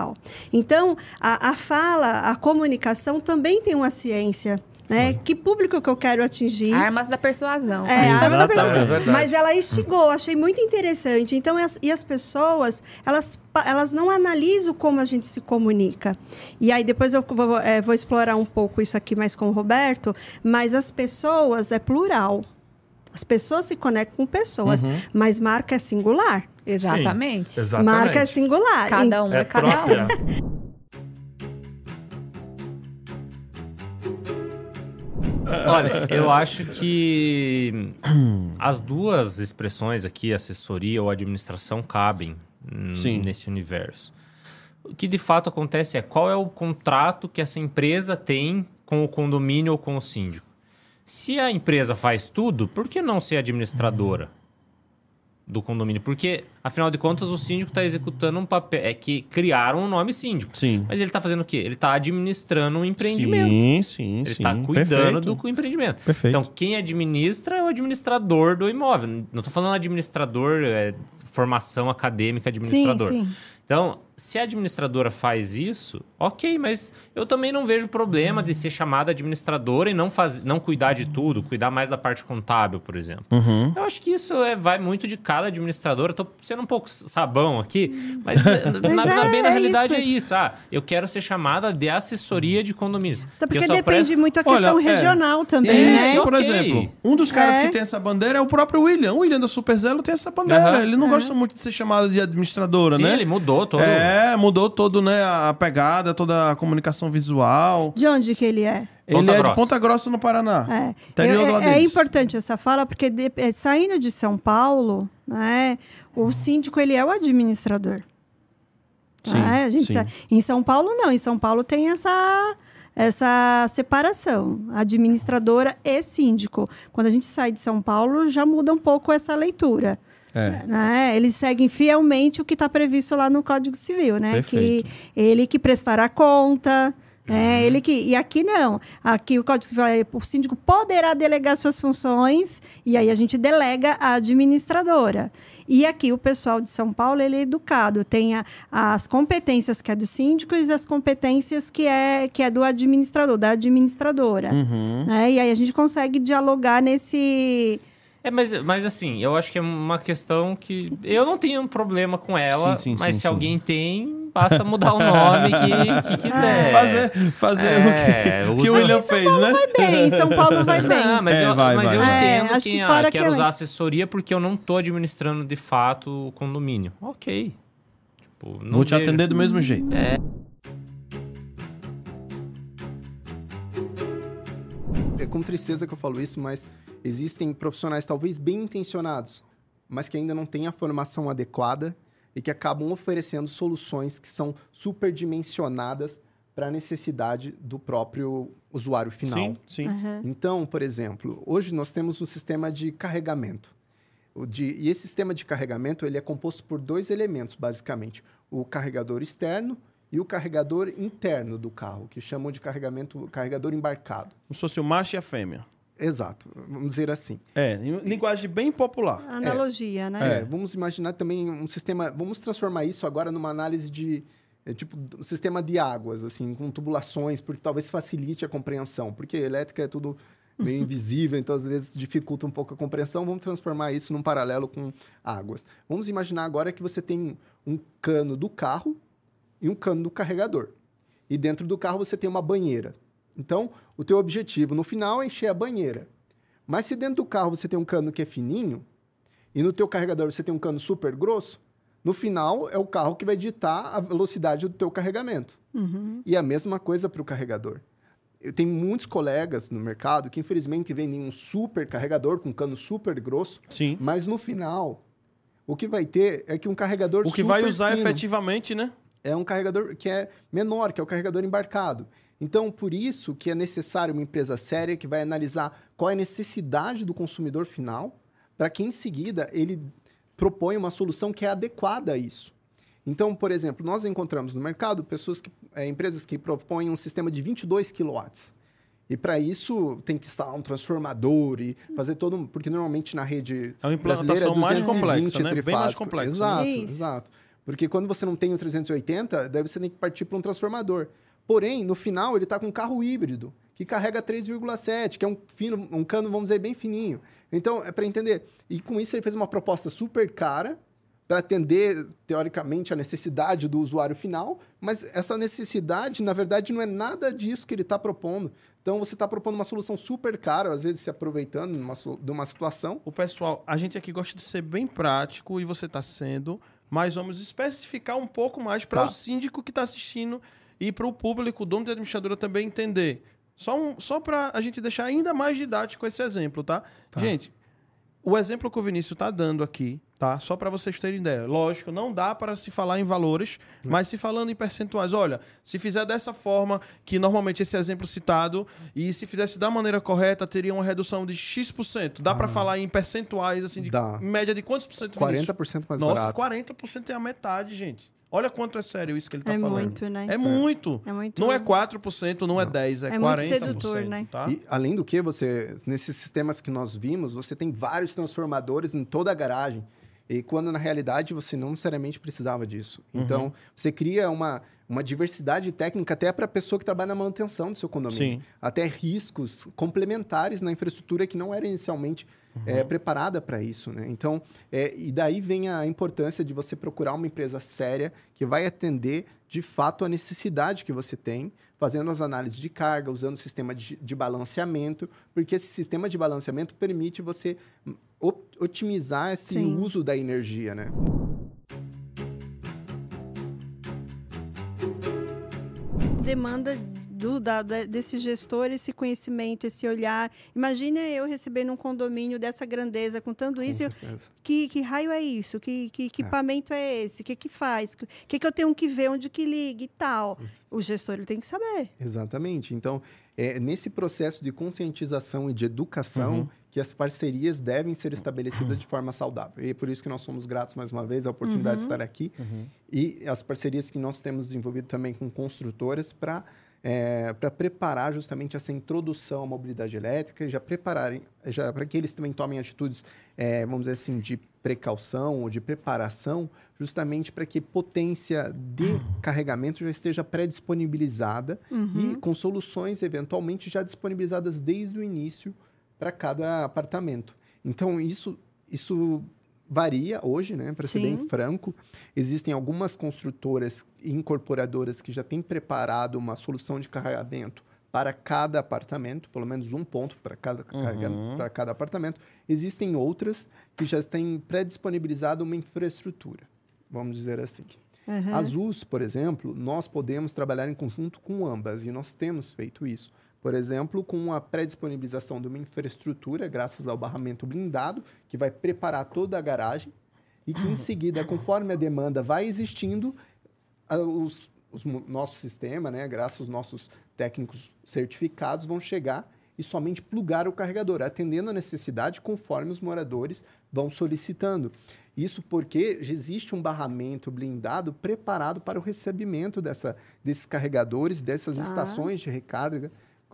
Então, a, a fala, a comunicação também tem uma ciência. Né? Que público que eu quero atingir? Armas da persuasão. É, arma da persuasão. É. Mas ela instigou, achei muito interessante. Então, as- e as pessoas, elas, elas não analisam como a gente se comunica. E aí, depois eu vou, é, vou explorar um pouco isso aqui mais com o Roberto, mas as pessoas é plural. As pessoas se conectam com pessoas, Uhum. mas marca é singular. Exatamente. Sim, exatamente. Marca é singular. Cada um é, É cada própria. um. Olha, eu acho que as duas expressões aqui, assessoria ou administração, cabem Sim. nesse universo. O que de fato acontece é qual é o contrato que essa empresa tem com o condomínio ou com o síndico. Se a empresa faz tudo, por que não ser administradora do condomínio? Porque, afinal de contas, o síndico está executando um papel. É que criaram o nome síndico. Sim. Mas ele está fazendo o quê? Ele está administrando um empreendimento. Sim, sim, Ele sim. está cuidando Perfeito. do empreendimento. Perfeito. Então, quem administra é o administrador do imóvel. Não estou falando administrador, é, formação acadêmica administrador. Sim, sim. Então, se a administradora faz isso, ok, mas eu também não vejo problema de ser chamada administradora e não, faz, não cuidar de tudo, cuidar mais da parte contábil, por exemplo. Uhum. Eu acho que isso é, vai muito de cada administradora. Tô sendo um pouco sabão aqui, mas, eh, [laughs] na, na- é, bem na é realidade isso é isso. Ah, eu quero ser chamada de assessoria de condomínios. Eu porque depende presto- muito a questão Olha, é. regional também, Isso, né? por Ok. exemplo, um dos caras É. que tem essa bandeira é o próprio William. O William da Superzelo tem essa bandeira. Aham. Ele não gosta muito de ser chamado de administradora, Sim, né? ele mudou todo. É, mudou todo, né, a pegada, toda a comunicação visual. De onde que ele é? Ele Ponta é de Grossa. Ponta Grossa, no Paraná. É, Eu- é, é importante essa fala, porque de- é, saindo de São Paulo, né, o síndico ele é o administrador. Sim, né? A gente sim. sa- Em São Paulo, não. Em São Paulo tem essa, essa separação, administradora e síndico. Quando a gente sai de São Paulo, já muda um pouco essa leitura. É. né? Eles seguem fielmente o que está previsto lá no Código Civil, né? Perfeito. Que ele que prestará conta, é, ele que e aqui não. Aqui o Código Civil é, o síndico poderá delegar suas funções e aí a gente delega a administradora. E aqui o pessoal de São Paulo ele é educado, tem a- as competências que é do síndico e as competências que é que é do administrador, da administradora. Uhum. né? E aí a gente consegue dialogar nesse É, mas, mas assim, eu acho que é uma questão que. Eu não tenho um problema com ela, Sim, sim, mas sim, se sim. alguém tem, basta mudar o nome que, que quiser. Fazer, fazer É, o que, que o William fez, né? vai bem, São Paulo vai bem. Não, mas, É, eu, vai, mas vai, eu. É, entendo acho quem que ah, quer que usar assessoria porque eu não tô administrando de fato o condomínio. Ok. Tipo, não Vou te vejo- atender do mesmo jeito. É. É com tristeza que eu falo isso, mas existem profissionais talvez bem intencionados, mas que ainda não têm a formação adequada e que acabam oferecendo soluções que são superdimensionadas para a necessidade do próprio usuário final. Sim, sim. Então, por exemplo, hoje nós temos um sistema de carregamento. O de- e esse sistema de carregamento ele é composto por dois elementos, basicamente. O carregador externo e o carregador interno do carro, que chamam de carregamento, carregador embarcado. Como se fosse o macho e a fêmea. Exato, vamos dizer assim. É, em linguagem bem popular. analogia, né? É, vamos imaginar também um sistema. Vamos transformar isso agora numa análise de. é, tipo, um sistema de águas, assim, com tubulações, porque talvez facilite a compreensão. Porque elétrica é tudo meio [laughs] invisível, então às vezes dificulta um pouco a compreensão. Vamos transformar isso num paralelo com águas. Vamos imaginar agora que você tem um cano do carro e um cano do carregador. E dentro do carro você tem uma banheira. Então, o teu objetivo no final é encher a banheira. Mas se dentro do carro você tem um cano que é fininho, e no teu carregador você tem um cano super grosso, no final é o carro que vai ditar a velocidade do teu carregamento. Uhum. E a mesma coisa para o carregador. Eu tenho muitos colegas no mercado que infelizmente vendem um super carregador com cano super grosso, Sim. mas no final o que vai ter é que um carregador O que vai usar fino efetivamente, né? é um carregador que é menor, que é o carregador embarcado. Então, por isso que é necessário uma empresa séria que vai analisar qual é a necessidade do consumidor final, para que em seguida ele proponha uma solução que é adequada a isso. Então, por exemplo, nós encontramos no mercado pessoas que, é, empresas que propõem um sistema de 22 kW. E para isso tem que instalar um transformador e fazer todo um, porque normalmente na rede É uma brasileira implantação mais 220 complexa, né? Bem mais complexa, né? Exato, Isso. exato. Porque quando você não tem o 380, daí você tem que partir para um transformador. Porém, no final, ele está com um carro híbrido, que carrega 3,7, que é um, fino, um cano, vamos dizer, bem fininho. Então, é para entender. E com isso, ele fez uma proposta super cara para atender, teoricamente, a necessidade do usuário final, mas essa necessidade, na verdade, não é nada disso que ele está propondo. Então, você está propondo uma solução super cara, às vezes se aproveitando numa de uma situação. O pessoal, a gente aqui gosta de ser bem prático e você está sendo, mas vamos especificar um pouco mais para Tá. o síndico que está assistindo e para o público, o dono da administradora também entender. Só, um, só para a gente deixar ainda mais didático esse exemplo, tá? Gente, o exemplo que o Vinícius está dando aqui, tá? Só para vocês terem ideia. Lógico, não dá para se falar em valores, mas se falando em percentuais, olha, se fizer dessa forma que normalmente esse exemplo citado e se fizesse da maneira correta, teria uma redução de X%. Dá para Ah. falar em percentuais assim de Dá. média de quantos por cento? Vinícius? 40% mais Nossa, barato. 40% é a metade, gente. Olha quanto é sério isso que ele tá É falando. muito, né? É muito. É muito. Não é 4%, não é 10, é, É muito 40%. sedutor, né? Tá? E, além do que, você, nesses sistemas que nós vimos, você tem vários transformadores em toda a garagem. E quando na realidade você não necessariamente precisava disso. Então, Uhum. você cria uma, uma diversidade técnica até para a pessoa que trabalha na manutenção do seu condomínio. Sim. Até riscos complementares na infraestrutura que não era inicialmente Uhum. eh, preparada para isso. Né? Então, eh, e daí vem a importância de você procurar uma empresa séria que vai atender de fato a necessidade que você tem, fazendo as análises de carga, usando o sistema de, de balanceamento, porque esse sistema de balanceamento permite você otimizar esse Sim. uso da energia, né? demanda do, da, desse gestor esse conhecimento, esse olhar. Imagina eu recebendo um condomínio dessa grandeza, com tanto isso. eu- que, que raio é isso? Que, que É. equipamento é esse? O que, que faz? O que, que eu tenho que ver? Onde que liga e tal? O gestor ele tem que saber. Exatamente. Então, é nesse processo de conscientização e de educação Uhum. Que as parcerias devem ser estabelecidas de forma saudável. E é por isso que nós somos gratos mais uma vez à oportunidade de Uhum. estar aqui. E as parcerias que nós temos desenvolvido também com construtoras para para preparar justamente essa introdução à mobilidade elétrica e já prepararem, já para que eles também tomem atitudes, é, vamos dizer assim, de precaução ou de preparação, justamente para que potência de carregamento já esteja pré-disponibilizada Uhum. e com soluções eventualmente já disponibilizadas desde o início para cada apartamento. Então isso isso varia hoje, né? Para ser bem franco, existem algumas construtoras e incorporadoras que já têm preparado uma solução de carregamento para cada apartamento, pelo menos um ponto para cada, Uhum. para cada apartamento. Existem outras que já têm pré-disponibilizado uma infraestrutura, vamos dizer assim. Uhum. As US, por exemplo, nós podemos trabalhar em conjunto com ambas e nós temos feito isso. Por exemplo, com a pré-disponibilização de uma infraestrutura, graças ao barramento blindado, que vai preparar toda a garagem e que, em seguida, conforme a demanda vai existindo, os, os nosso sistema, né, graças aos nossos técnicos certificados, vão chegar e somente plugar o carregador, atendendo a necessidade conforme os moradores vão solicitando. Isso porque já existe um barramento blindado preparado para o recebimento dessa, desses carregadores, dessas Tá. estações de recarga,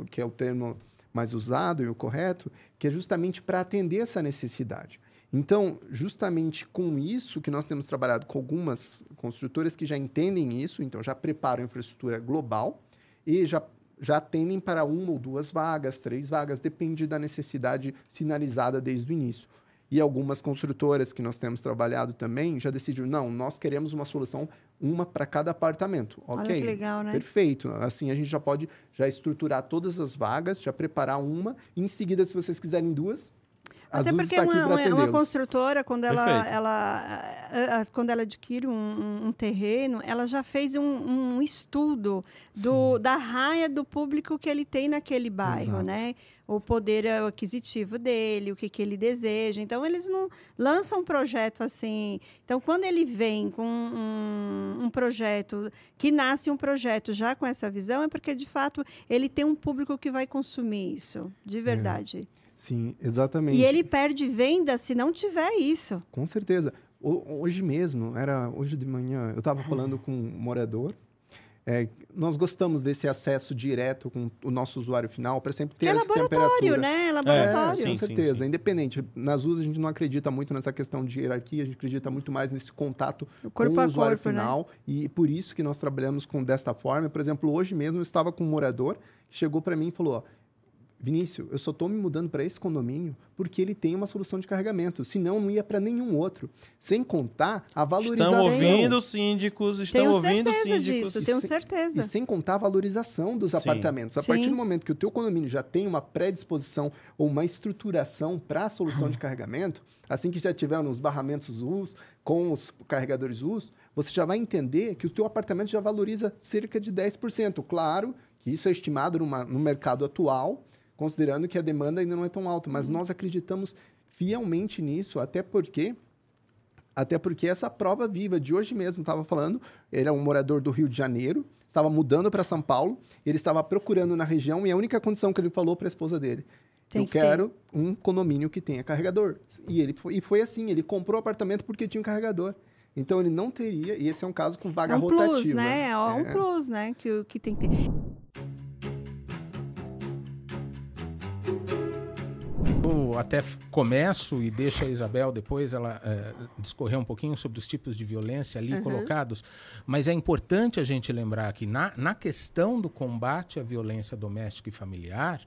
que é o termo mais usado e o correto, que é justamente para atender essa necessidade. Então, justamente com isso que nós temos trabalhado com algumas construtoras que já entendem isso, então já preparam a infraestrutura global e já, já atendem para uma ou duas vagas, três vagas, depende da necessidade sinalizada desde o início. E algumas construtoras que nós temos trabalhado também já decidiram, não, nós queremos uma solução, uma para cada apartamento. Olha Ok, que legal, né? Perfeito. Assim a gente já pode já estruturar todas as vagas, já preparar uma, e em seguida, se vocês quiserem duas, Até Azul porque está uma, uma, construtora, quando ela, ela, quando ela adquire um, um- um terreno, ela já fez um, um estudo do, da raia do público que ele tem naquele bairro, Exato. né? O poder eh, aquisitivo dele, o que, que ele deseja. Então, eles não lançam um projeto assim. Então, quando ele vem com um, um projeto, que nasce um projeto já com essa visão, é porque, de fato, ele tem um público que vai consumir isso, de verdade. Sim, exatamente. E ele perde venda se não tiver isso. Com certeza. O- hoje mesmo, era hoje de manhã, eu estava falando com um morador. É, nós gostamos desse acesso direto com o nosso usuário final para sempre ter Que é essa laboratório, temperatura. né? Laboratório. É, Sim, com sim, certeza. sim. Independente. Nas US a gente não acredita muito nessa questão de hierarquia, a gente acredita muito mais nesse contato corpo com o usuário corpo, né? final. E por isso que nós trabalhamos com desta forma. Por exemplo, hoje mesmo eu estava com um morador que chegou para mim e falou: ó, Vinícius, eu só estou me mudando para esse condomínio porque ele tem uma solução de carregamento. Senão, não ia para nenhum outro. Sem contar a valorização. Estão ouvindo síndicos, estão Tenho ouvindo certeza síndicos. disso, tenho E certeza. E sem contar a valorização dos Sim. apartamentos. A Sim. partir do momento que o teu condomínio já tem uma predisposição ou uma estruturação para a solução de [clears throat] carregamento, assim que já tiver nos barramentos US, com os carregadores US, você já vai entender que o teu apartamento já valoriza cerca de 10%. Claro que isso é estimado numa- no mercado atual, considerando que a demanda ainda não é tão alta, mas nós acreditamos fielmente nisso, até porque até porque essa prova viva de hoje mesmo, estava falando, ele é um morador do Rio de Janeiro, estava mudando para São Paulo, ele estava procurando na região e a única condição que ele falou para a esposa dele, Tem eu que ter. quero um condomínio que tenha carregador. E ele foi, e foi assim, ele comprou o apartamento porque tinha um carregador. Então ele não teria, e esse é um caso com vaga É um rotativa. plus, né? É um É. plus, né? Que, que tem que ter. Eu até começo e deixo a Isabel depois ela eh, discorrer um pouquinho sobre os tipos de violência ali Uhum. colocados, mas é importante a gente lembrar que na, na questão do combate à violência doméstica e familiar,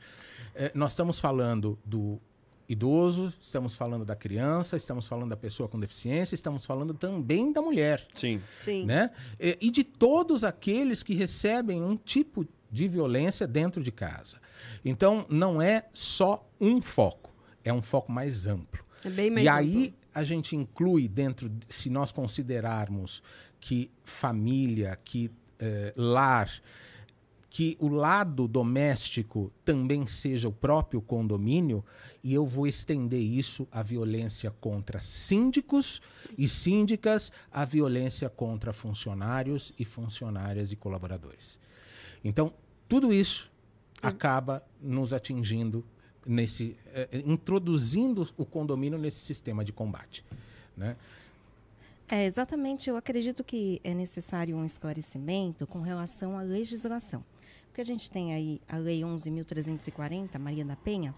eh, nós estamos falando do idoso, estamos falando da criança, estamos falando da pessoa com deficiência, estamos falando também da mulher. Sim. Sim. Né? E, e de todos aqueles que recebem um tipo de violência dentro de casa. Então, não é só um foco, é um foco mais amplo. É bem mais e amplo. aí a gente inclui dentro, de- se nós considerarmos que família, que eh, lar, que o lado doméstico também seja o próprio condomínio, e eu vou estender isso à violência contra síndicos e síndicas, à violência contra funcionários e funcionárias e colaboradores. Então, tudo isso acaba nos atingindo nesse eh, eh, introduzindo o condomínio nesse sistema de combate, né? É, exatamente. Eu acredito que é necessário um esclarecimento com relação à legislação. Porque a gente tem aí a Lei 11.340, Maria da Penha,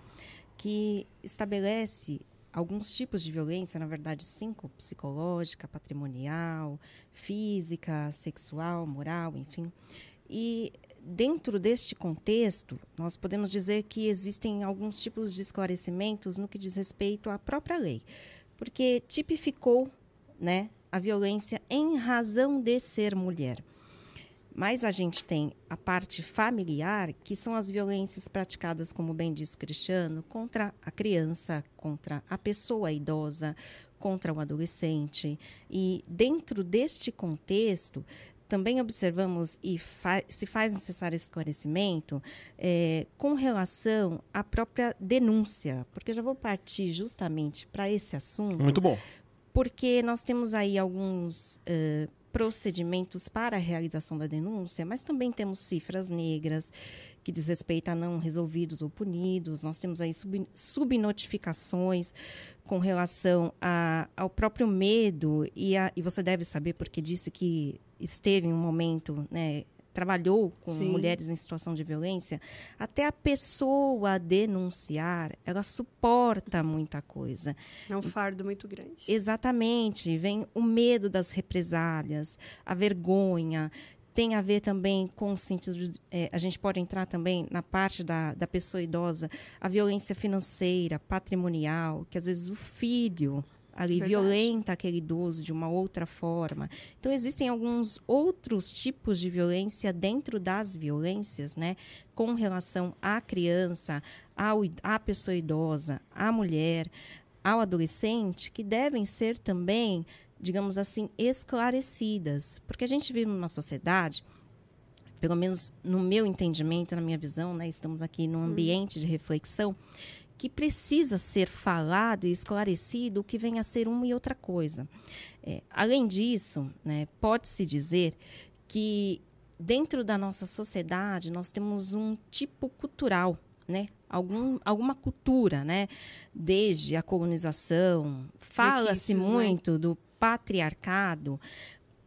que estabelece alguns tipos de violência, na verdade, cinco: psicológica, patrimonial, física, sexual, moral, enfim. E dentro deste contexto, nós podemos dizer que existem alguns tipos de esclarecimentos no que diz respeito à própria lei, porque tipificou né, a violência em razão de ser mulher. Mas a gente tem a parte familiar, que são as violências praticadas, como bem disse o Cristiano, contra a criança, contra a pessoa idosa, contra o adolescente. E dentro deste contexto, também observamos e fa se faz necessário esclarecimento eh, com relação à própria denúncia, porque eu já vou partir justamente para esse assunto Muito bom. porque nós temos aí alguns eh, procedimentos para a realização da denúncia, mas também temos cifras negras que diz respeito a não resolvidos ou punidos. Nós temos aí sub, subnotificações com relação a, ao próprio medo e, a, e você deve saber porque disse que esteve em um momento, né, trabalhou com Sim. mulheres em situação de violência, até a pessoa denunciar, ela suporta muita coisa. É um fardo muito grande. Exatamente. Vem o medo das represálias, a vergonha. Tem a ver também com o sentido. De, eh, a gente pode entrar também na parte da, da pessoa idosa, a violência financeira, patrimonial, que às vezes o filho ali Verdade. violenta aquele idoso de uma outra forma. Então existem alguns outros tipos de violência dentro das violências, né, com relação à criança, ao, à pessoa idosa, à mulher, ao adolescente, que devem ser também, digamos assim, esclarecidas, porque a gente vive numa sociedade pelo menos no meu entendimento, na minha visão, né, estamos aqui num ambiente de reflexão que precisa ser falado e esclarecido o que vem a ser uma e outra coisa. É, além disso, né, pode-se dizer que dentro da nossa sociedade nós temos um tipo cultural, né? Algum, alguma cultura, né? Desde a colonização, fala-se né? muito do patriarcado,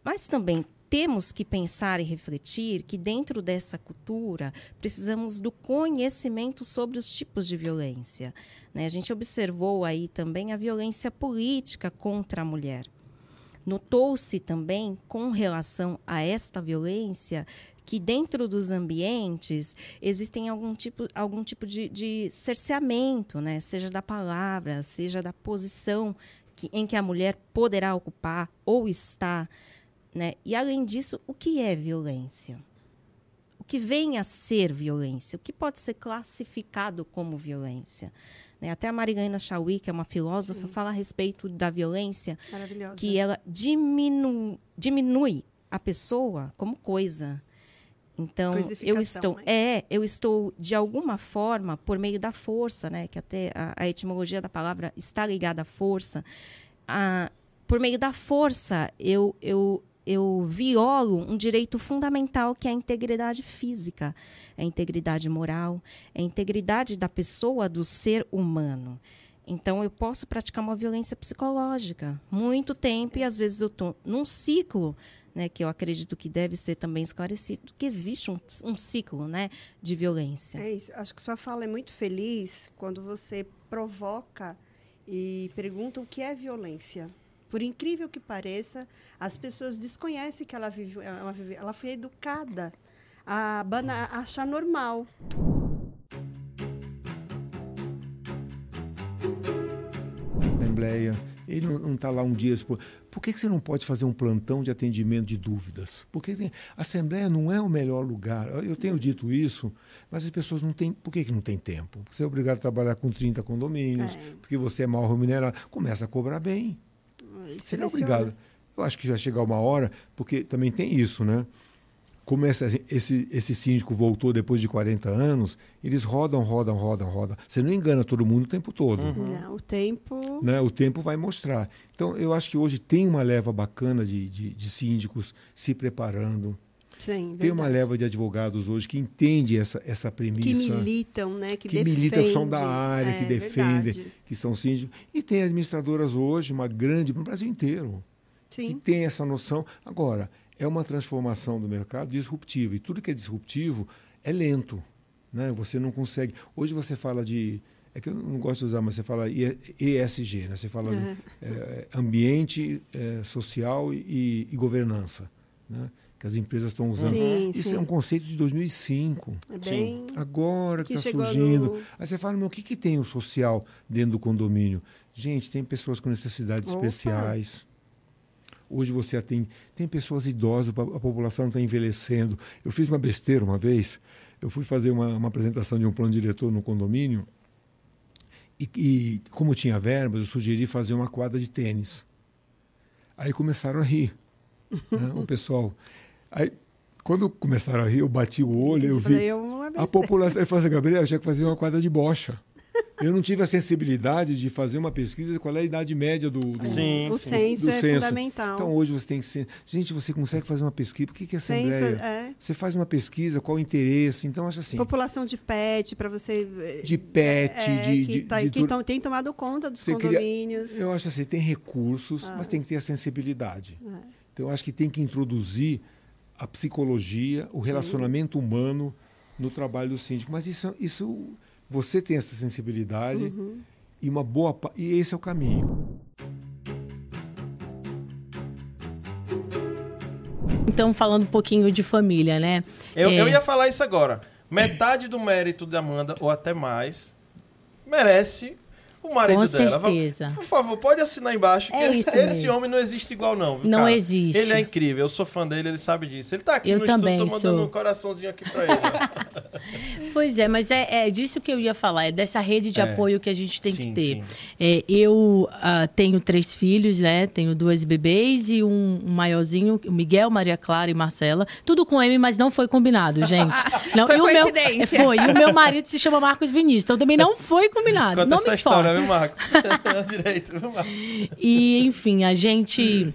mas também temos que pensar e refletir que dentro dessa cultura precisamos do conhecimento sobre os tipos de violência. né? A gente observou aí também a violência política contra a mulher. Notou-se também, com relação a esta violência, que dentro dos ambientes existem algum tipo, algum tipo de, de cerceamento, né? seja da palavra, seja da posição que, em que a mulher poderá ocupar ou está. Né? E, além disso, o que é violência? O que vem a ser violência? O que pode ser classificado como violência? Né? Até a Marilena Chauí, que é uma filósofa, fala a respeito da violência, que ela diminu diminui a pessoa como coisa. Então, eu estou, né? é, eu estou de alguma forma por meio da força, né, que até a, a etimologia da palavra está ligada à força. A, por meio da força, eu, eu, eu violo um direito fundamental que é a integridade física, é a integridade moral, é a integridade da pessoa, do ser humano. Então, eu posso praticar uma violência psicológica muito tempo e às vezes eu estou num ciclo né, que eu acredito que deve ser também esclarecido, que existe um, um ciclo né, de violência. É isso. Acho que sua fala é muito feliz quando você provoca e pergunta o que é violência. Por incrível que pareça, as pessoas desconhecem que ela vive, ela, vive, ela foi educada a, bana, a achar normal. Assembleia, ele não está lá um dia. Por, por que, que você não pode fazer um plantão de atendimento de dúvidas? Porque tem, a Assembleia não é o melhor lugar. Eu tenho dito isso, mas as pessoas não têm. Por que, que não tem tempo? Você é obrigado a trabalhar com 30 condomínios, É. porque você é mal remunerado. Começa a cobrar bem. Você não é obrigado. Eu acho que vai chegar uma hora, porque também tem isso, né? Como essa- esse, esse síndico voltou depois de 40 anos, eles rodam, rodam, rodam, rodam. Você não engana todo mundo o tempo todo. Não, o tempo. Né? O tempo vai mostrar. Então, eu acho que hoje tem uma leva bacana de, de, de síndicos se preparando. Sim, Tem uma leva de advogados hoje que entende essa, essa premissa. Que militam, né? Que, que militam, que são da área, que É, defendem, verdade. que são síndicos. E tem administradoras hoje, uma grande, no Brasil inteiro, Sim. que tem essa noção. Agora, é uma transformação do mercado disruptiva. E tudo que é disruptivo é lento. Né? Você não consegue. Hoje você fala de. É que eu não gosto de usar, mas você fala ESG, né? Você fala de, Uhum. é, ambiente, é, social e, e governança, né? Que as empresas estão usando. Sim, Isso sim. é um conceito de 2005. É bem- Agora que está surgindo. no- Aí você fala, meu, o que, que tem o social dentro do condomínio? Gente, tem pessoas com necessidades Opa. especiais. Hoje você atende. Tem pessoas idosas, a a população está envelhecendo. Eu fiz uma besteira uma vez. Eu fui fazer uma, uma apresentação de um plano diretor no condomínio. E, e como tinha verbas, eu sugeri fazer uma quadra de tênis. Aí começaram a rir, né, o pessoal. [laughs] Aí, quando começaram a rir, eu bati o olho, eu Você falou, vi. "Eu A besteira." população. Eu falei assim, Gabriel, eu tinha que fazer uma quadra de bocha. [laughs] Eu não tive a sensibilidade de fazer uma pesquisa de qual é a idade média do, do, Sim, O do- censo do é fundamental. Então hoje você tem que ser. Gente, você consegue fazer uma pesquisa. Por que, que é Censo, Assembleia? é. Você faz uma pesquisa, qual o interesse? Então, acho assim. População de pet, para você. De pet, é, de. que, de, tá- de que tom- tem tomado conta dos condomínios. Eu acho assim, tem recursos, Ah. mas tem que ter a sensibilidade. É. Então, eu acho que tem que introduzir a psicologia, o Sim. relacionamento humano no trabalho do síndico. Mas isso, isso você tem essa sensibilidade Uhum. e uma boa pa- e esse é o caminho. Então, falando um pouquinho de família, né? Eu, É, eu ia falar isso agora. Metade do mérito da Amanda, ou até mais, merece o marido Com dela. Certeza. Por favor, pode assinar embaixo que É esse, isso esse mesmo. homem não existe igual, não. viu, Não cara? existe. Ele é incrível, eu sou fã dele, ele sabe disso. Ele tá aqui Eu no também estúdio, tô mandando sou. um coraçãozinho aqui pra ele. [laughs] Pois é, mas é, é disso que eu ia falar, é dessa rede de É. apoio que a gente tem que Sim, ter. sim. É, eu ah, tenho três filhos, né? Tenho duas bebês e um, um maiorzinho, o Miguel, Maria Clara e Marcela. Tudo com M, mas não foi combinado, gente. [laughs] Não, Foi e o meu, coincidência. Foi. E o meu marido se chama Marcos Vinícius, então também não foi combinado. Conta não me esforce. Viu, Marco? [laughs] Direito, viu, Marco? E, enfim, a gente.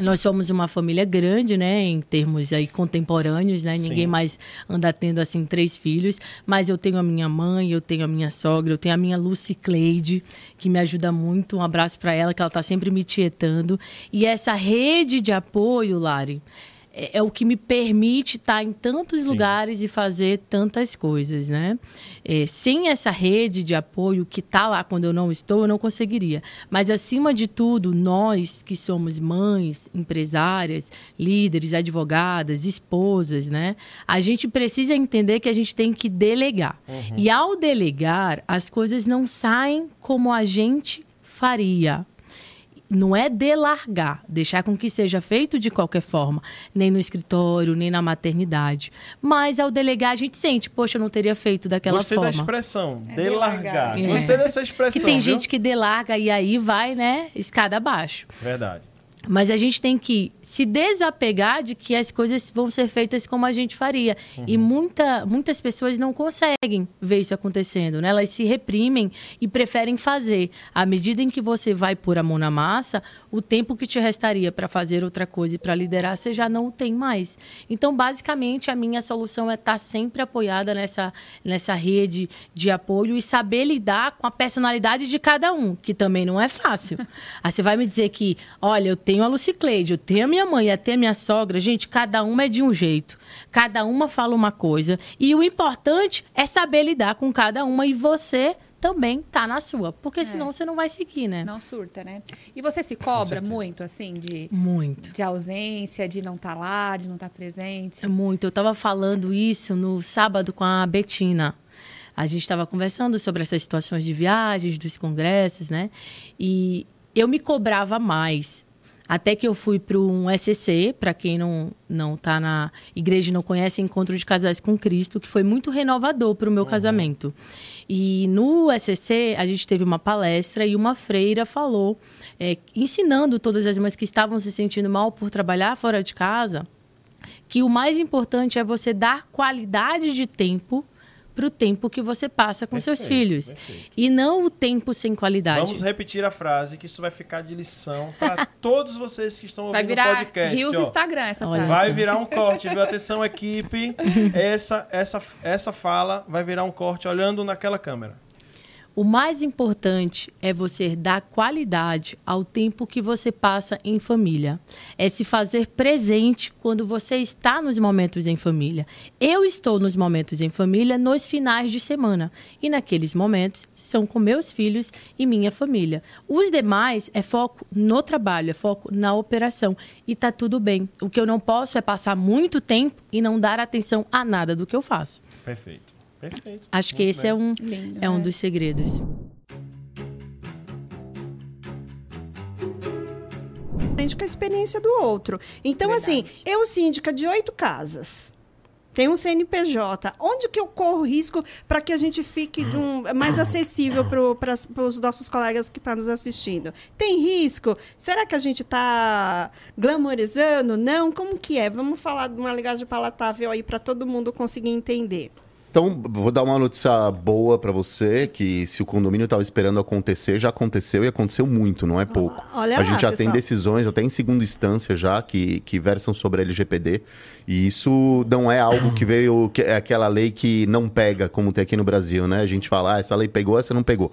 Nós somos uma família grande, né? Em termos aí contemporâneos, né? Sim. Ninguém mais anda tendo, assim, três filhos. Mas eu tenho a minha mãe, eu tenho a minha sogra, eu tenho a minha Lucy Cleide, que me ajuda muito. Um abraço para ela, que ela tá sempre me tietando. E essa rede de apoio, Lari, é, é o que me permite estar em tantos lugares e fazer tantas coisas, né? É, sem essa rede de apoio que está lá quando eu não estou, eu não conseguiria. Mas, acima de tudo, nós que somos mães, empresárias, líderes, advogadas, esposas, né? A gente precisa entender que a gente tem que delegar. Uhum. E ao delegar, as coisas não saem como a gente faria não é delargar, deixar com que seja feito de qualquer forma, nem no escritório, nem na maternidade. Mas ao delegar, a gente sente, poxa, eu não teria feito daquela Gostei forma. da expressão, delargar. É. Gostei dessa expressão, Que tem viu? gente que delarga e aí vai, né, escada abaixo. Verdade. Mas a gente tem que se desapegar de que as coisas vão ser feitas como a gente faria. E muita, muitas pessoas não conseguem ver isso acontecendo, né? Elas se reprimem e preferem fazer. À medida em que você vai pôr a mão na massa, o tempo que te restaria para fazer outra coisa e para liderar, você já não o tem mais. Então, basicamente, a minha solução é estar sempre apoiada nessa, nessa rede de apoio e saber lidar com a personalidade de cada um, que também não é fácil. Aí [laughs] você vai me dizer que, olha, eu tenho tenho a Lucicleide, eu tenho a minha mãe, até a minha sogra. Gente, cada uma é de um jeito. Cada uma fala uma coisa. E o importante é saber lidar com cada uma e você também tá na sua. Porque senão você não vai seguir, né? Não surta, né? E você se cobra muito, assim, de... Muito. De ausência, de não estar lá, de não estar presente? É Muito. Eu tava falando isso no sábado com a Betina. A gente estava conversando sobre essas situações de viagens, dos congressos, né? E eu me cobrava mais. Até que eu fui para um SCC, para quem não não tá na igreja e não conhece, Encontro de Casais com Cristo, que foi muito renovador para o meu casamento. E no SCC, a gente teve uma palestra e uma freira falou, é, ensinando todas as mães que estavam se sentindo mal por trabalhar fora de casa, que o mais importante é você dar qualidade de tempo para o tempo que você passa com seus Perfeito, filhos. perfeito. E não o tempo sem qualidade. Vamos repetir a frase, que isso vai ficar de lição para [laughs] todos vocês que estão ouvindo Vai o virar podcast. Rios ó. Instagram essa Olha frase. Vai virar um corte, viu? Atenção, equipe. [laughs] Essa, essa, essa fala vai virar um corte olhando naquela câmera. O mais importante é você dar qualidade ao tempo que você passa em família. É se fazer presente quando você está nos momentos em família. Eu estou nos momentos em família nos finais de semana. E naqueles momentos são com meus filhos e minha família. Os demais é foco no trabalho, é foco na operação. E tá tudo bem. O que eu não posso é passar muito tempo e não dar atenção a nada do que eu faço. Perfeito. Perfeito. Acho que esse bem. é um, Lindo, é um né? dos segredos. Com a experiência do outro. Então, assim, eu síndica de oito casas. Tem um CNPJ. Onde que eu corro risco para que a gente fique de um, mais acessível para os nossos colegas que estão nos assistindo? Tem risco? Será que a gente está glamorizando? Não? Como que é? Vamos falar de uma linguagem palatável aí para todo mundo conseguir entender. Então, vou dar uma notícia boa pra você, que se o condomínio estava esperando acontecer, já aconteceu e aconteceu muito, não é pouco. olha a lá, gente já tem pessoal. decisões, até em segunda instância já, que, que versam sobre a LGPD. E isso não é algo que veio, que é aquela lei que não pega, como tem aqui no Brasil, né? A gente fala, ah, essa lei pegou, essa não pegou.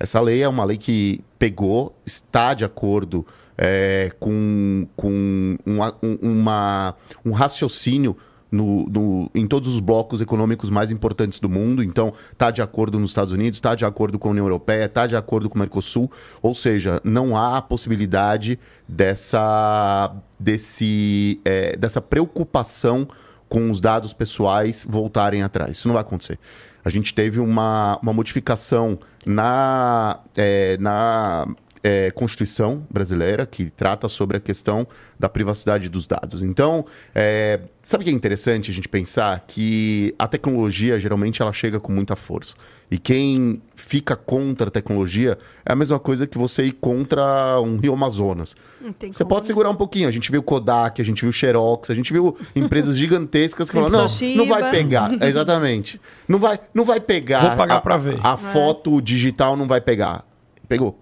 Essa lei é uma lei que pegou, está de acordo é, com, com um, a- um- uma, um raciocínio no, no- em todos os blocos econômicos mais importantes do mundo. Então, está de acordo nos Estados Unidos, está de acordo com a União Europeia, está de acordo com o Mercosul. Ou seja, não há a possibilidade dessa, desse, é, dessa preocupação com os dados pessoais voltarem atrás. Isso não vai acontecer. A gente teve uma, uma modificação na, é, na é, Constituição brasileira que trata sobre a questão da privacidade dos dados. Então, é, sabe o que é interessante a gente pensar? Que a tecnologia, geralmente, ela chega com muita força. E quem fica contra a tecnologia é a mesma coisa que você ir contra um rio Amazonas. Você como, pode segurar um pouquinho. A gente viu Kodak, a gente viu Xerox, a gente viu empresas gigantescas que não, Toshiba." não vai pegar. É, [laughs] Exatamente. Não vai, não vai pegar. Vou pagar a, pra ver. A, É. foto digital não vai pegar. Pegou.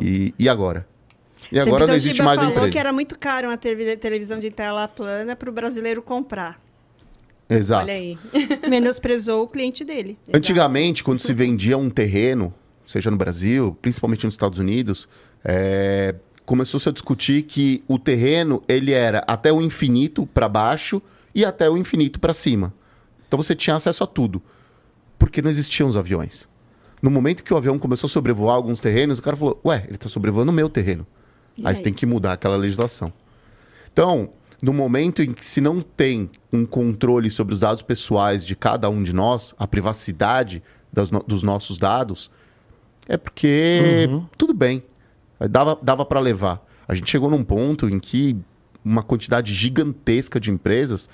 E, e agora? E agora não existe Toshiba mais falou empresa. que era muito caro uma televisão de tela plana para o brasileiro comprar. Exato. Olha aí. [laughs] Menosprezou o cliente dele. Antigamente, quando se vendia um terreno, seja no Brasil, principalmente nos Estados Unidos, é, começou-se a discutir que o terreno ele era até o infinito para baixo e até o infinito para cima. Então você tinha acesso a tudo, porque não existiam os aviões. No momento que o avião começou a sobrevoar alguns terrenos, o cara falou: Ué, ele está sobrevoando o meu terreno. E Aí aí? você tem que mudar aquela legislação. Então, no momento em que se não tem um controle sobre os dados pessoais de cada um de nós, a privacidade das no- dos nossos dados, é porque tudo bem, dava, dava para levar. A gente chegou num ponto em que uma quantidade gigantesca de empresas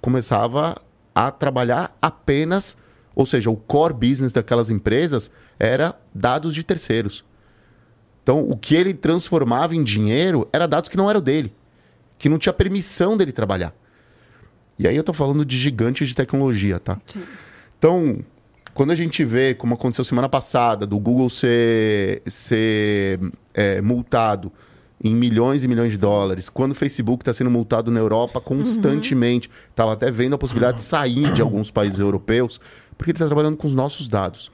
começava a trabalhar apenas, ou seja, o core business daquelas empresas era dados de terceiros. Então, o que ele transformava em dinheiro era dados que não eram dele, que não tinha permissão dele trabalhar. E aí eu tô falando de gigantes de tecnologia, tá? Então, quando a gente vê, como aconteceu semana passada, do Google ser, ser é, multado em milhões e milhões de dólares, quando o Facebook está sendo multado na Europa constantemente, estava até vendo a possibilidade de sair de alguns países europeus, porque ele está trabalhando com os nossos dados.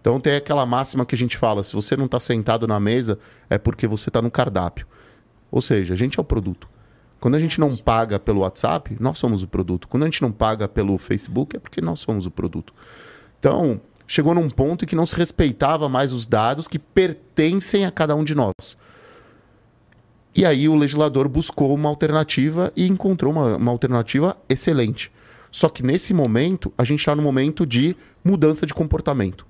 Então tem aquela máxima que a gente fala: se você não está sentado na mesa, é porque você está no cardápio. Ou seja, a gente é o produto. Quando a gente não paga pelo WhatsApp, nós somos o produto. Quando a gente não paga pelo Facebook, é porque nós somos o produto. Então, chegou num ponto em que não se respeitava mais os dados que pertencem a cada um de nós. E aí o legislador buscou uma alternativa e encontrou uma, uma alternativa excelente. Só que nesse momento, a gente está no momento de mudança de comportamento.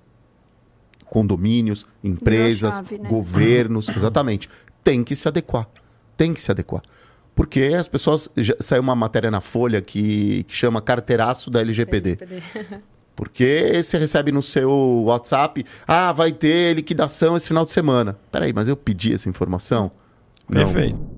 Condomínios, empresas, chave, né? governos, exatamente. Tem que se adequar. Tem que se adequar. Porque as pessoas. Já, saiu uma matéria na Folha que, que chama carteiraço da LGPD. [laughs] Porque você recebe no seu WhatsApp, ah, vai ter liquidação esse final de semana. Peraí, mas eu pedi essa informação? Não. Perfeito.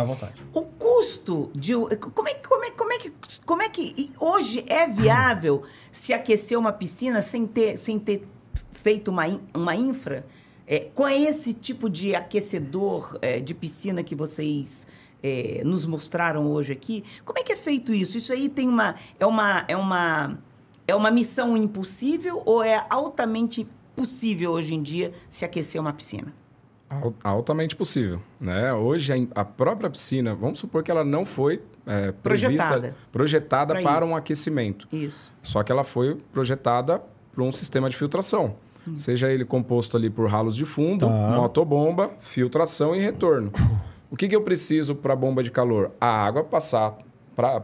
À vontade. o custo de. Como é, que- como, é, como, é que, como é que hoje é viável se aquecer uma piscina sem ter, sem ter feito uma, uma infra? É, com esse tipo de aquecedor é, de piscina que vocês é, nos mostraram hoje aqui, como é que é feito isso? Isso aí tem uma. É uma. É uma, é uma missão impossível ou é altamente possível hoje em dia se aquecer uma piscina? Al- Altamente possível. Né? Hoje, a a própria piscina, vamos supor que ela não foi é, prevista- Projetada. projetada para isso. um aquecimento. Isso. Só que ela foi projetada para um sistema de filtração. Seja ele composto ali por ralos de fundo, Tá. motobomba, filtração e retorno. O que, que eu preciso para a bomba de calor? A água passar para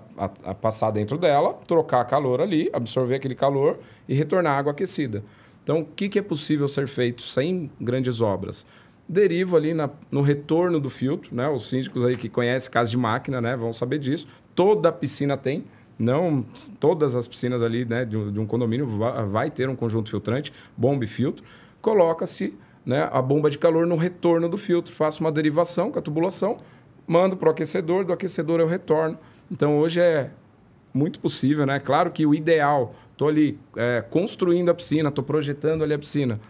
passar dentro dela, trocar calor ali, absorver aquele calor e retornar água aquecida. Então, o que, que é possível ser feito sem grandes obras? Derivo ali na- no retorno do filtro, né? Os síndicos aí que conhecem casa de máquina, né, vão saber disso. Toda piscina tem, não todas as piscinas ali, né, de um, de um condomínio vai ter um conjunto filtrante, bomba e filtro. Coloca-se, né, a bomba de calor no retorno do filtro, faço uma derivação com a tubulação, mando para o aquecedor, do aquecedor eu retorno. Então hoje é muito possível, né? Claro que o ideal, estou ali é, construindo a piscina, estou projetando ali a piscina,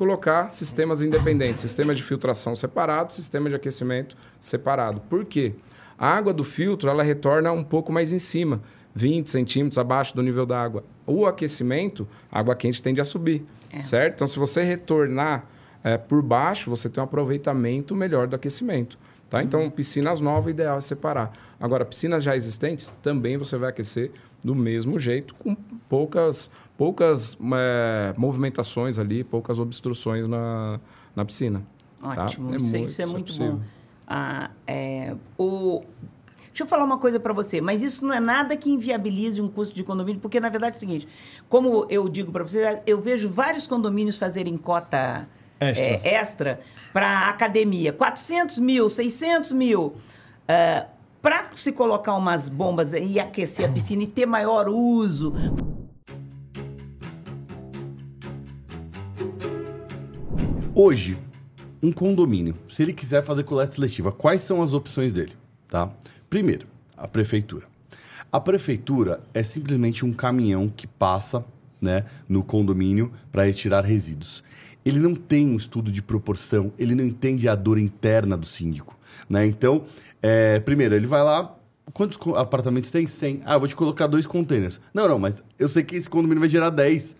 colocar sistemas independentes, sistema de filtração separado, sistema de aquecimento separado. Por quê? A água do filtro ela retorna um pouco mais em cima, 20 centímetros abaixo do nível da água. O aquecimento, a água quente tende a subir, certo? Então, se você retornar é, por baixo, você tem um aproveitamento melhor do aquecimento. Tá? Então, piscinas novas, o ideal é separar. Agora, piscinas já existentes, também você vai aquecer do mesmo jeito, com poucas, poucas é, movimentações ali, poucas obstruções na, na piscina. tá? Ótimo, isso, mu- isso é muito possível. bom. Ah, é, o... Deixa eu falar uma coisa para você, mas isso não é nada que inviabilize um custo de condomínio, porque na verdade é o seguinte: como eu digo para você, eu vejo vários condomínios fazerem cota Extra. é, extra para academia, 400 mil, 600 mil. para se colocar umas bombas e aquecer a piscina e ter maior uso, Hoje, um condomínio, se ele quiser fazer coleta seletiva, quais são as opções dele? Tá? Primeiro, a prefeitura. A prefeitura é simplesmente um caminhão que passa né, no condomínio para retirar resíduos. Ele não tem um estudo de proporção, ele não entende a dor interna do síndico. Né? Então, é, primeiro, ele vai lá, quantos apartamentos tem? 100. Ah, vou te colocar dois containers. Não, não, mas eu sei que esse condomínio vai gerar 10.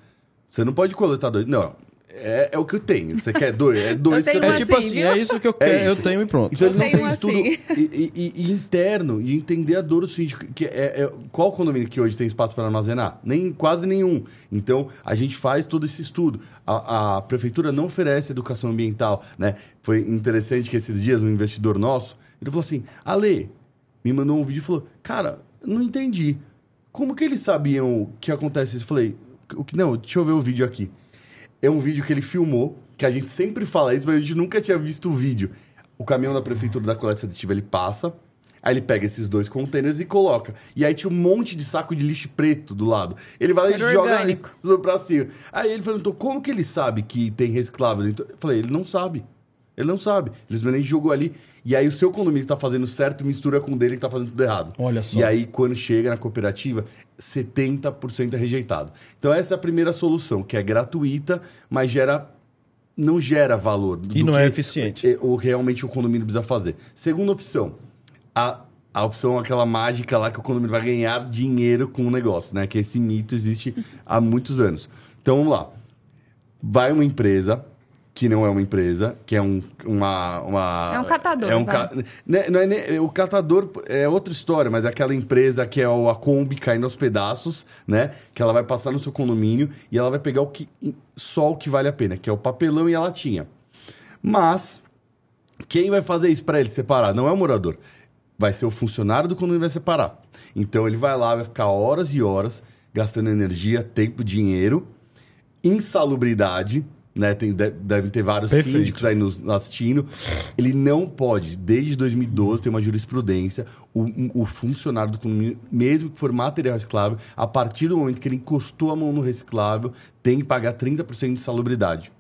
Você não pode coletar dois. Não, é, é o que eu tenho. Você quer dois? É dois Eu que tenho É tipo assim, assim, viu? é isso que eu quero, eu isso. tenho e pronto. Então Eu ele não tem estudo assim. e, e- e interno e entender a dor do síndico. Que é, é- qual condomínio que hoje tem espaço para armazenar? Nem, quase nenhum. Então a gente faz todo esse estudo. A, a prefeitura não oferece educação ambiental. Né? Foi interessante que esses dias um investidor nosso ele falou assim: Ale, me mandou um vídeo e falou: Cara, não entendi. Como que eles sabiam que acontece isso? Eu falei: o que, Não, deixa eu ver o vídeo aqui. É um vídeo que ele filmou, que a gente sempre fala isso, mas a gente nunca tinha visto o vídeo. O caminhão da prefeitura da coleta seletiva, ele passa, aí ele pega esses dois containers e coloca. E aí tinha um monte de saco de lixo preto do lado. Ele vai lá e joga ali pra cima. Aí ele perguntou, como que ele sabe que tem reciclável dentro? Eu falei, ele não sabe. Ele não sabe. Ele simplesmente jogou ali. E aí o seu condomínio que tá fazendo certo mistura com o dele que tá fazendo tudo errado. Olha só. E aí, quando chega na cooperativa, 70% é rejeitado. Então, essa é a primeira solução, que é gratuita, mas gera não gera valor. do E não que é eficiente. é- O realmente o condomínio precisa fazer. Segunda opção, a, a opção aquela mágica lá que o condomínio vai ganhar dinheiro com o negócio, né? Que esse mito existe há muitos anos. Então, vamos lá. vai uma empresa que não é uma empresa, que é um, uma, uma... É um catador, É um ca- né, não é nem- o catador é outra história, mas é aquela empresa que é o, a Kombi caindo aos pedaços, né? Que ela vai passar no seu condomínio e ela vai pegar o que, só o que vale a pena, que é o papelão e a latinha. Mas quem vai fazer isso para ele separar? Não é o morador. Vai ser o funcionário do condomínio que vai separar. Então ele vai lá, vai ficar horas e horas gastando energia, tempo, dinheiro, insalubridade, né? Tem, de- devem ter vários Perfeito. síndicos aí nos, assistindo. Ele não pode, desde 2012, tem uma jurisprudência, o, o funcionário do condomínio, mesmo que for material reciclável, a partir do momento que ele encostou a mão no reciclável, tem que pagar 30% de salubridade.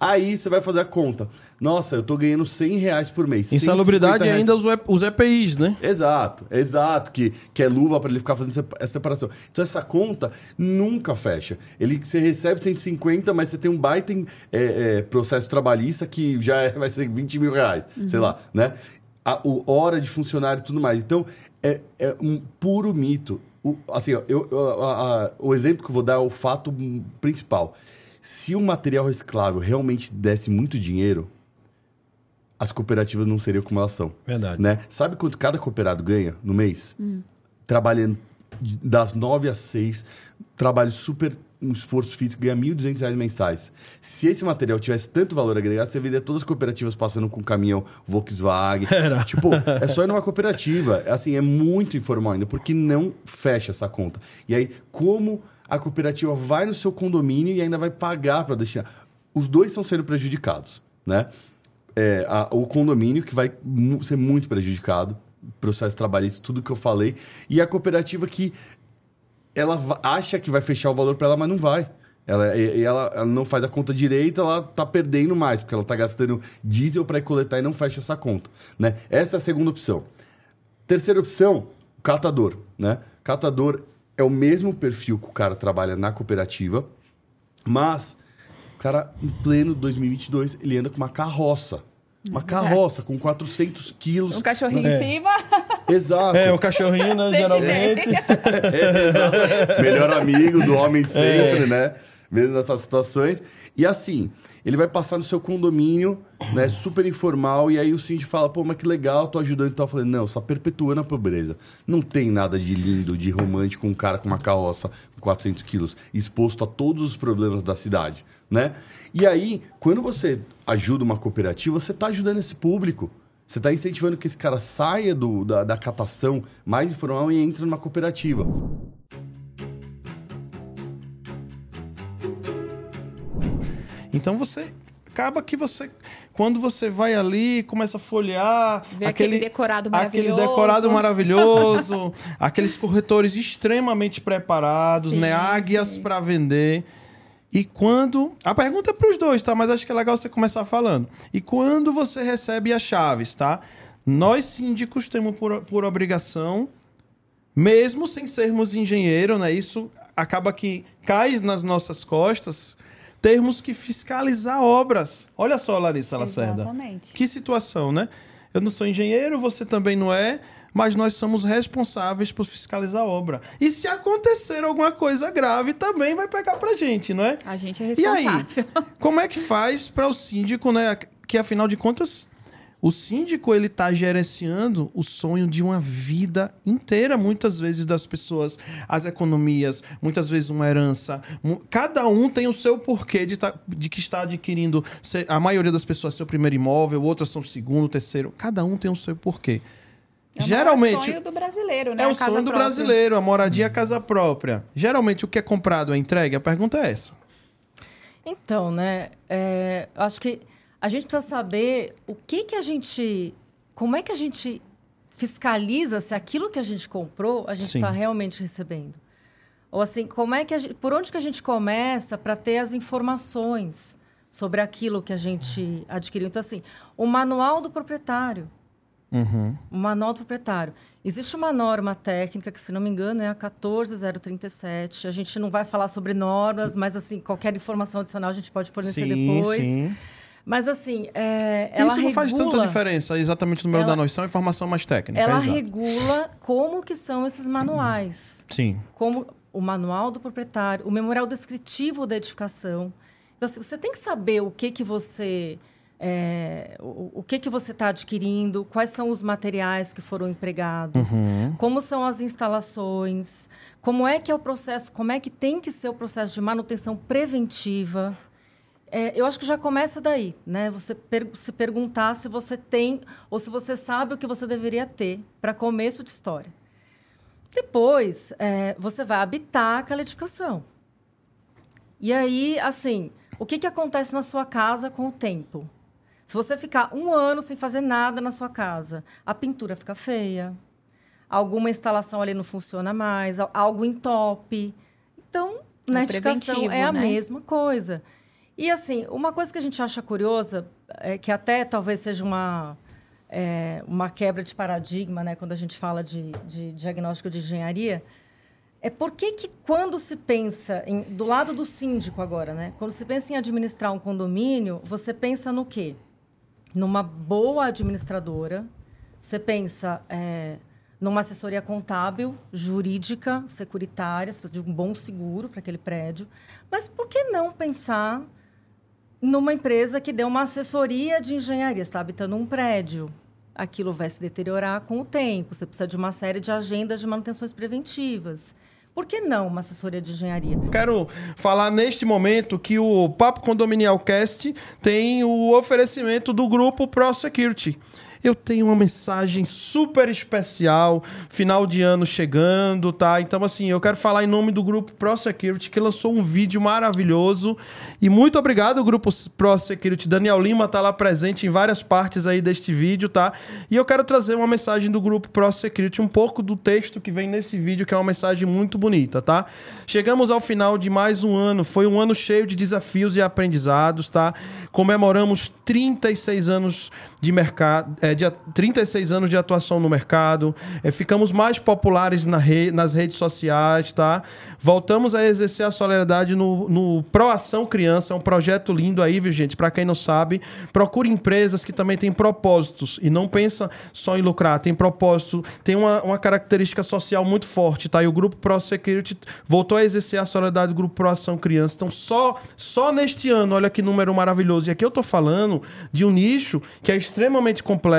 Aí você vai fazer a conta. Nossa, eu tô ganhando 100 reais por mês. Insalubridade 150 reais. ainda os, os EPIs, né? Exato, exato, que, que é luva para ele ficar fazendo essa separação. Então essa conta nunca fecha. Ele você recebe 150, mas você tem um baita em, é, é, processo trabalhista que já é- [laughs] vai ser 20 mil reais, sei Uhum. lá, né? A o hora de funcionário e tudo mais. Então é, é um puro mito. O, assim, ó, eu, a- a- o exemplo que eu vou dar é o fato hum, principal. Se o material reciclável realmente desse muito dinheiro, as cooperativas não seriam como elas são. Verdade. Né? Sabe quanto cada cooperado ganha no mês? Trabalhando de- das 9 às 6, trabalho super, um esforço físico, ganha 1.200 reais mensais. Se esse material tivesse tanto valor agregado, você veria todas as cooperativas passando com caminhão Volkswagen. Era. [laughs] Tipo, é só ir numa cooperativa. Assim, é muito informal ainda, porque não fecha essa conta. E aí, como a cooperativa vai no seu condomínio e ainda vai pagar para destinar? Os dois estão sendo prejudicados, né? É, a- o condomínio que vai ser muito prejudicado, processo trabalhista, tudo que eu falei, e a cooperativa que ela acha que vai fechar o valor para ela, mas não vai. Ela, e, ela, ela não faz a conta direito, ela tá perdendo mais, porque ela tá gastando diesel para coletar e não fecha essa conta. Né? Essa é a segunda opção. Terceira opção, catador. Né? Catador é o mesmo perfil que o cara trabalha na cooperativa, mas o cara, em pleno 2022, ele anda com uma carroça. Uma carroça com 400 quilos. Um cachorrinho É. em cima. [laughs] Exato. É, o cachorrinho, né, Sempre geralmente. [laughs] É. Melhor amigo do homem sempre, É. né? Mesmo nessas situações. E assim, ele vai passar no seu condomínio, né? Super informal, e aí o síndico fala, pô, mas que legal, tô ajudando e tal. Eu falei, não, só perpetuando a pobreza. Não tem nada de lindo, de romântico, um cara com uma carroça com 400 quilos, exposto a todos os problemas da cidade, né? E aí, quando você ajuda uma cooperativa, você tá ajudando esse público. Você está incentivando que esse cara saia do, da, da catação mais informal e entre numa cooperativa. Então você acaba que você quando você vai ali começa a folhear Vê aquele decorado aquele maravilhoso. decorado maravilhoso [laughs] aqueles corretores extremamente preparados Sim, né águias para vender e quando a pergunta é para os dois tá mas acho que é legal você começar falando e quando você recebe as chaves tá nós síndicos temos por, por obrigação mesmo sem sermos engenheiro, né? Isso acaba que cai nas nossas costas. Termos que fiscalizar obras. Olha só, Larissa Lacerda. Exatamente. Que situação, né? Eu não sou engenheiro, você também não é, mas nós somos responsáveis por fiscalizar a obra. E se acontecer alguma coisa grave, também vai pegar pra gente, não é? A gente é E aí, responsável. [laughs] como é que faz para o síndico, né? Que afinal de contas, o síndico ele tá gerenciando o sonho de uma vida inteira, muitas vezes das pessoas, as economias, muitas vezes uma herança. Cada um tem o seu porquê de, tá- de que está adquirindo. A maioria das pessoas seu primeiro imóvel, outras são segundo, terceiro. Cada um tem o seu porquê. É o Geralmente maior sonho do brasileiro, né? é A o casa sonho do própria. brasileiro, a moradia, a casa própria. Geralmente o que é comprado é entregue. A pergunta é essa. Então, né? é, eu acho que a gente precisa saber o que que a gente, como é que a gente fiscaliza se aquilo que a gente comprou a gente está realmente recebendo. Ou assim, como é que a gente, por onde que a gente começa para ter as informações sobre aquilo que a gente adquiriu? Então, assim, o manual do proprietário. O manual do proprietário. Existe uma norma técnica que, se não me engano, é a 14037. A gente não vai falar sobre normas, mas assim, qualquer informação adicional a gente pode fornecer Sim, depois. sim. Mas assim, é, ela Isso não faz tanta regula- diferença, exatamente o número da noção, informação mais técnica. Ela exato. regula como que são esses manuais. Sim. Como o manual do proprietário, o memorial descritivo da edificação. Então, assim, você tem que saber o que que você é, o, o que que você está adquirindo, quais são os materiais que foram empregados, Uhum. como são as instalações, como é que é o processo, como é que tem que ser o processo de manutenção preventiva. É, eu acho que já começa daí, né? Você per- se perguntar se você tem ou se você sabe o que você deveria ter para começo de história. Depois, é, você vai habitar aquela edificação. E aí, assim, o que, que acontece na sua casa com o tempo? Se você ficar um ano sem fazer nada na sua casa, a pintura fica feia, alguma instalação ali não funciona mais, al- algo entope. Então, na É edificação preventivo, é a né? mesma coisa. E, assim, uma coisa que a gente acha curiosa, é que até talvez seja uma, é, uma quebra de paradigma, né, quando a gente fala de, de diagnóstico de engenharia, é por que que quando se pensa em, do lado do síndico agora, né? Quando se pensa em administrar um condomínio, você pensa no quê? Numa boa administradora, você pensa é, numa assessoria contábil, jurídica, securitária, de um bom seguro para aquele prédio. Mas por que não pensar numa empresa que dê uma assessoria de engenharia? Está habitando um prédio, aquilo vai se deteriorar com o tempo. Você precisa de uma série de agendas de manutenções preventivas. Por que não uma assessoria de engenharia? Quero falar neste momento que o Papo Condominial Cast tem o oferecimento do grupo Pro Security. Eu tenho uma mensagem super especial, final de ano chegando, tá? Então, assim, eu quero falar em nome do grupo Pro Security, que lançou um vídeo maravilhoso. E muito obrigado, grupo Pro Security. Daniel Lima tá lá presente em várias partes aí deste vídeo, tá? E eu quero trazer uma mensagem do grupo Pro Security, um pouco do texto que vem nesse vídeo, que é uma mensagem muito bonita, tá? Chegamos ao final de mais um ano. Foi um ano cheio de desafios e aprendizados, tá? Comemoramos 36 anos de mercado, é, de, a- 36 anos de atuação no mercado. É, ficamos mais populares na re- nas redes sociais, tá? Voltamos a exercer a solidariedade no, no Proação Criança, é um projeto lindo aí, viu, gente? Para quem não sabe, procure empresas que também têm propósitos e não pensa só em lucrar, tem propósito, tem uma, uma característica social muito forte, tá? E o Grupo Pro Security voltou a exercer a solidariedade do Grupo Proação Criança. Então, só, só neste ano, olha que número maravilhoso. E aqui eu tô falando de um nicho que é extremamente complexo,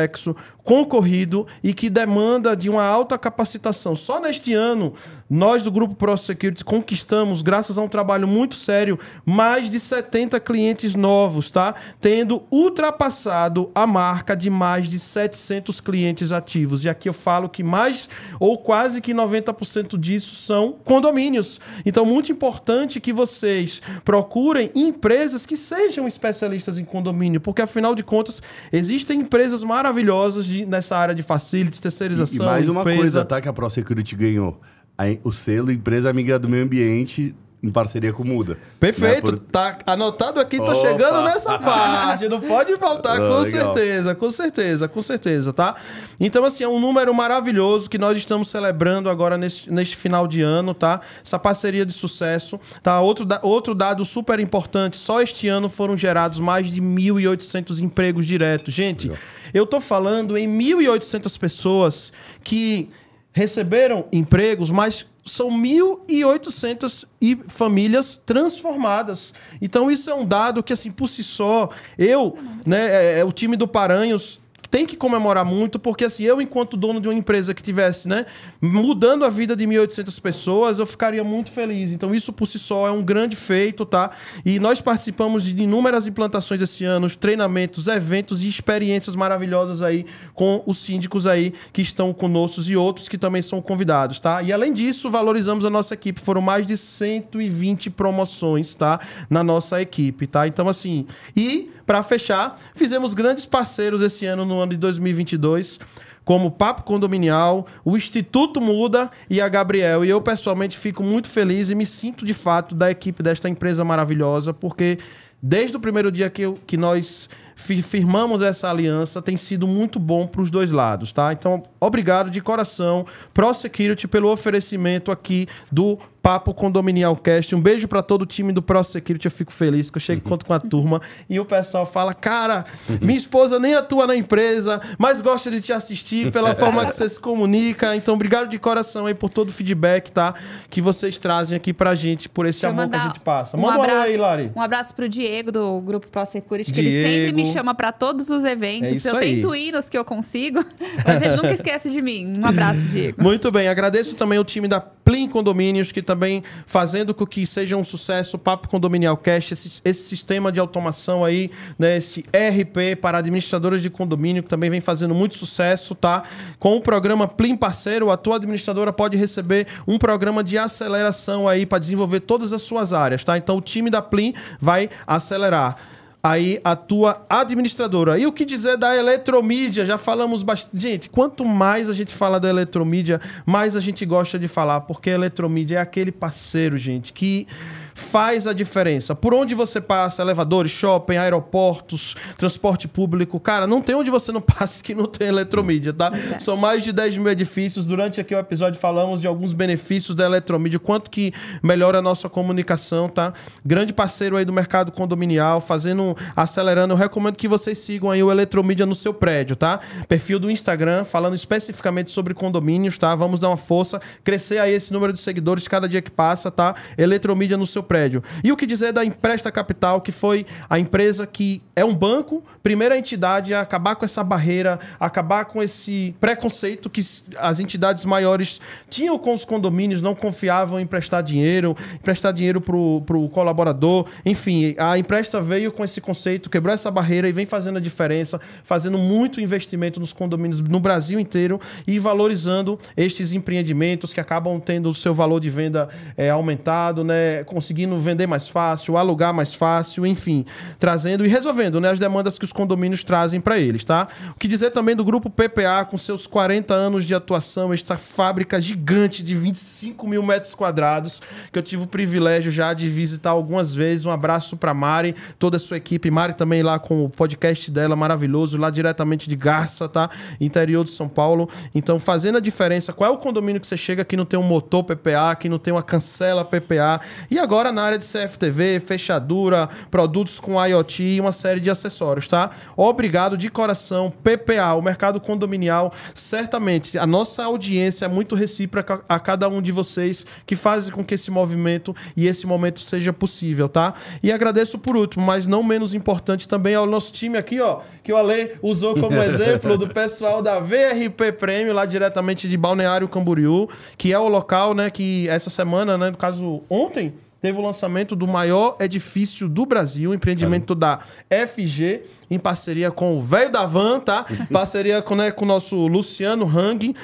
concorrido e que demanda de uma alta capacitação. Só neste ano, nós do Grupo Pro Security conquistamos, graças a um trabalho muito sério, mais de 70 clientes novos, tá? Tendo ultrapassado a marca de mais de 700 clientes ativos. E aqui eu falo que mais ou quase que 90% disso são condomínios. Então, muito importante que vocês procurem empresas que sejam especialistas em condomínio, porque afinal de contas, existem empresas maravilhosas de- nessa área de facilities, E, terceirização. e mais uma empresa- coisa, tá? Que a ProSecurity ganhou. A- o selo Empresa Amiga do Meio Ambiente em parceria com o Muda. Perfeito, Né? Por- tá anotado aqui, tô Opa! chegando nessa parte, não pode faltar, [laughs] Ah, com legal. certeza, com certeza, com certeza, tá? Então, assim, é um número maravilhoso que nós estamos celebrando agora neste, neste final de ano, tá? Essa parceria de sucesso, tá? Outro, da- outro dado super importante, só este ano foram gerados mais de 1.800 empregos diretos. Gente, eu tô falando em 1.800 pessoas que receberam empregos, mas são 1.800 e famílias transformadas. Então isso é um dado que assim por si só, eu, né, é, é o time do Paranhos tem que comemorar muito, porque assim, eu enquanto dono de uma empresa que tivesse, né, mudando a vida de 1.800 pessoas, eu ficaria muito feliz. Então isso por si só é um grande feito, tá? E nós participamos de inúmeras implantações esse ano, treinamentos, eventos e experiências maravilhosas aí com os síndicos aí que estão conosco e outros que também são convidados, tá? E além disso, valorizamos a nossa equipe. Foram mais de 120 promoções, tá? Na nossa equipe, tá? Então, assim, e para fechar, fizemos grandes parceiros esse ano, no ano de 2022 como Papo Condominial, o Instituto Muda e a Gabriel. E eu, pessoalmente, fico muito feliz e me sinto, de fato, da equipe desta empresa maravilhosa, porque desde o primeiro dia que, eu- que nós fi- firmamos essa aliança, tem sido muito bom para os dois lados, tá? Então, obrigado de coração, Pro Security, pelo oferecimento aqui do Papo Condominial Cast. Um beijo pra todo o time do Pro Security. Eu fico feliz que eu chego e conto com a turma e o pessoal fala: Cara, minha esposa nem atua na empresa, mas gosta de te assistir pela [laughs] forma que você se comunica. Então, obrigado de coração aí por todo o feedback, tá? Que vocês trazem aqui pra gente, por esse Deixa amor que a gente passa. um Manda um alô abraço- aí, Lari. Um abraço pro Diego do Grupo Pro Security, que ele sempre Diego. me chama para todos os eventos. É isso eu aí. tento ir nos que eu consigo, [laughs] mas ele nunca esquece de mim. Um abraço, Diego. Muito bem, agradeço também o time da Plim Condomínios, que também fazendo com que seja um sucesso o Papo Condominial Cast, esse, esse sistema de automação aí, né, esse RP para administradores de condomínio, que também vem fazendo muito sucesso, tá? Com o programa Plim Parceiro, a tua administradora pode receber um programa de aceleração aí para desenvolver todas as suas áreas, tá? Então o time da Plim vai acelerar aí a tua administradora. E o que dizer da eletromídia? Já falamos bastante. Gente, quanto mais a gente fala da eletromídia, mais a gente gosta de falar, porque a eletromídia é aquele parceiro, gente, que faz a diferença. Por onde você passa, elevadores, shopping, aeroportos, transporte público, cara, não tem onde você não [laughs] passe que não tem eletromídia, tá? São mais de 10 mil edifícios. Durante aqui o episódio falamos de alguns benefícios da eletromídia, quanto que melhora a nossa comunicação, tá? Grande parceiro aí do mercado condominial, fazendo, acelerando. Eu recomendo que vocês sigam aí o Eletromídia no seu prédio, tá? Perfil do Instagram, falando especificamente sobre condomínios, tá? Vamos dar uma força, crescer aí esse número de seguidores cada dia que passa, tá? Eletromídia no seu prédio. E o que dizer da Empresta Capital, que foi a empresa que é um banco, primeira entidade a acabar com essa barreira, acabar com esse preconceito que as entidades maiores tinham com os condomínios, não confiavam em emprestar dinheiro, emprestar dinheiro pro, pro colaborador. Enfim, a Empresta veio com esse conceito, quebrou essa barreira e vem fazendo a diferença, fazendo muito investimento nos condomínios no Brasil inteiro e valorizando estes empreendimentos que acabam tendo o seu valor de venda é, aumentado, né? Conseguindo vender mais fácil, alugar mais fácil, enfim, trazendo e resolvendo né, as demandas que os condomínios trazem para eles, tá? O que dizer também do grupo PPA, com seus 40 anos de atuação, esta fábrica gigante de 25 mil metros quadrados, que eu tive o privilégio já de visitar algumas vezes. Um abraço para Mari, toda a sua equipe. Mari também lá com o podcast dela maravilhoso, lá diretamente de Garça, tá? Interior de São Paulo. Então, fazendo a diferença. Qual é o condomínio que você chega que não tem um motor PPA, que não tem uma cancela PPA? E agora na área de CFTV, fechadura, produtos com IoT e uma série de acessórios, tá? Obrigado de coração, PPA, o mercado condominial. Certamente, a nossa audiência é muito recíproca a cada um de vocês que fazem com que esse movimento e esse momento seja possível, tá? E agradeço por último, mas não menos importante também ao nosso time aqui, ó, que o Ale usou como [laughs] exemplo do pessoal da VRP Prêmio, lá diretamente de Balneário Camboriú, que é o local, né, que essa semana, né, no caso ontem, teve o lançamento do maior edifício do Brasil, empreendimento da FG, em parceria com o velho da Van, tá? [laughs] parceria com, né, com o nosso Luciano Hang.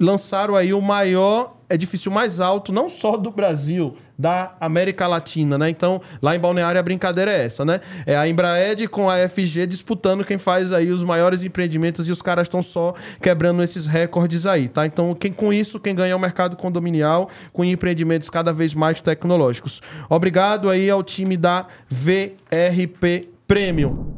Lançaram aí o maior edifício mais alto, não só do Brasil, da América Latina, né? Então, lá em Balneário a brincadeira é essa, né? É a Embraed com a FG disputando quem faz aí os maiores empreendimentos e os caras estão só quebrando esses recordes aí, tá? Então, quem com isso, quem ganha é o mercado condominial com empreendimentos cada vez mais tecnológicos. Obrigado aí ao time da VRP Prêmio.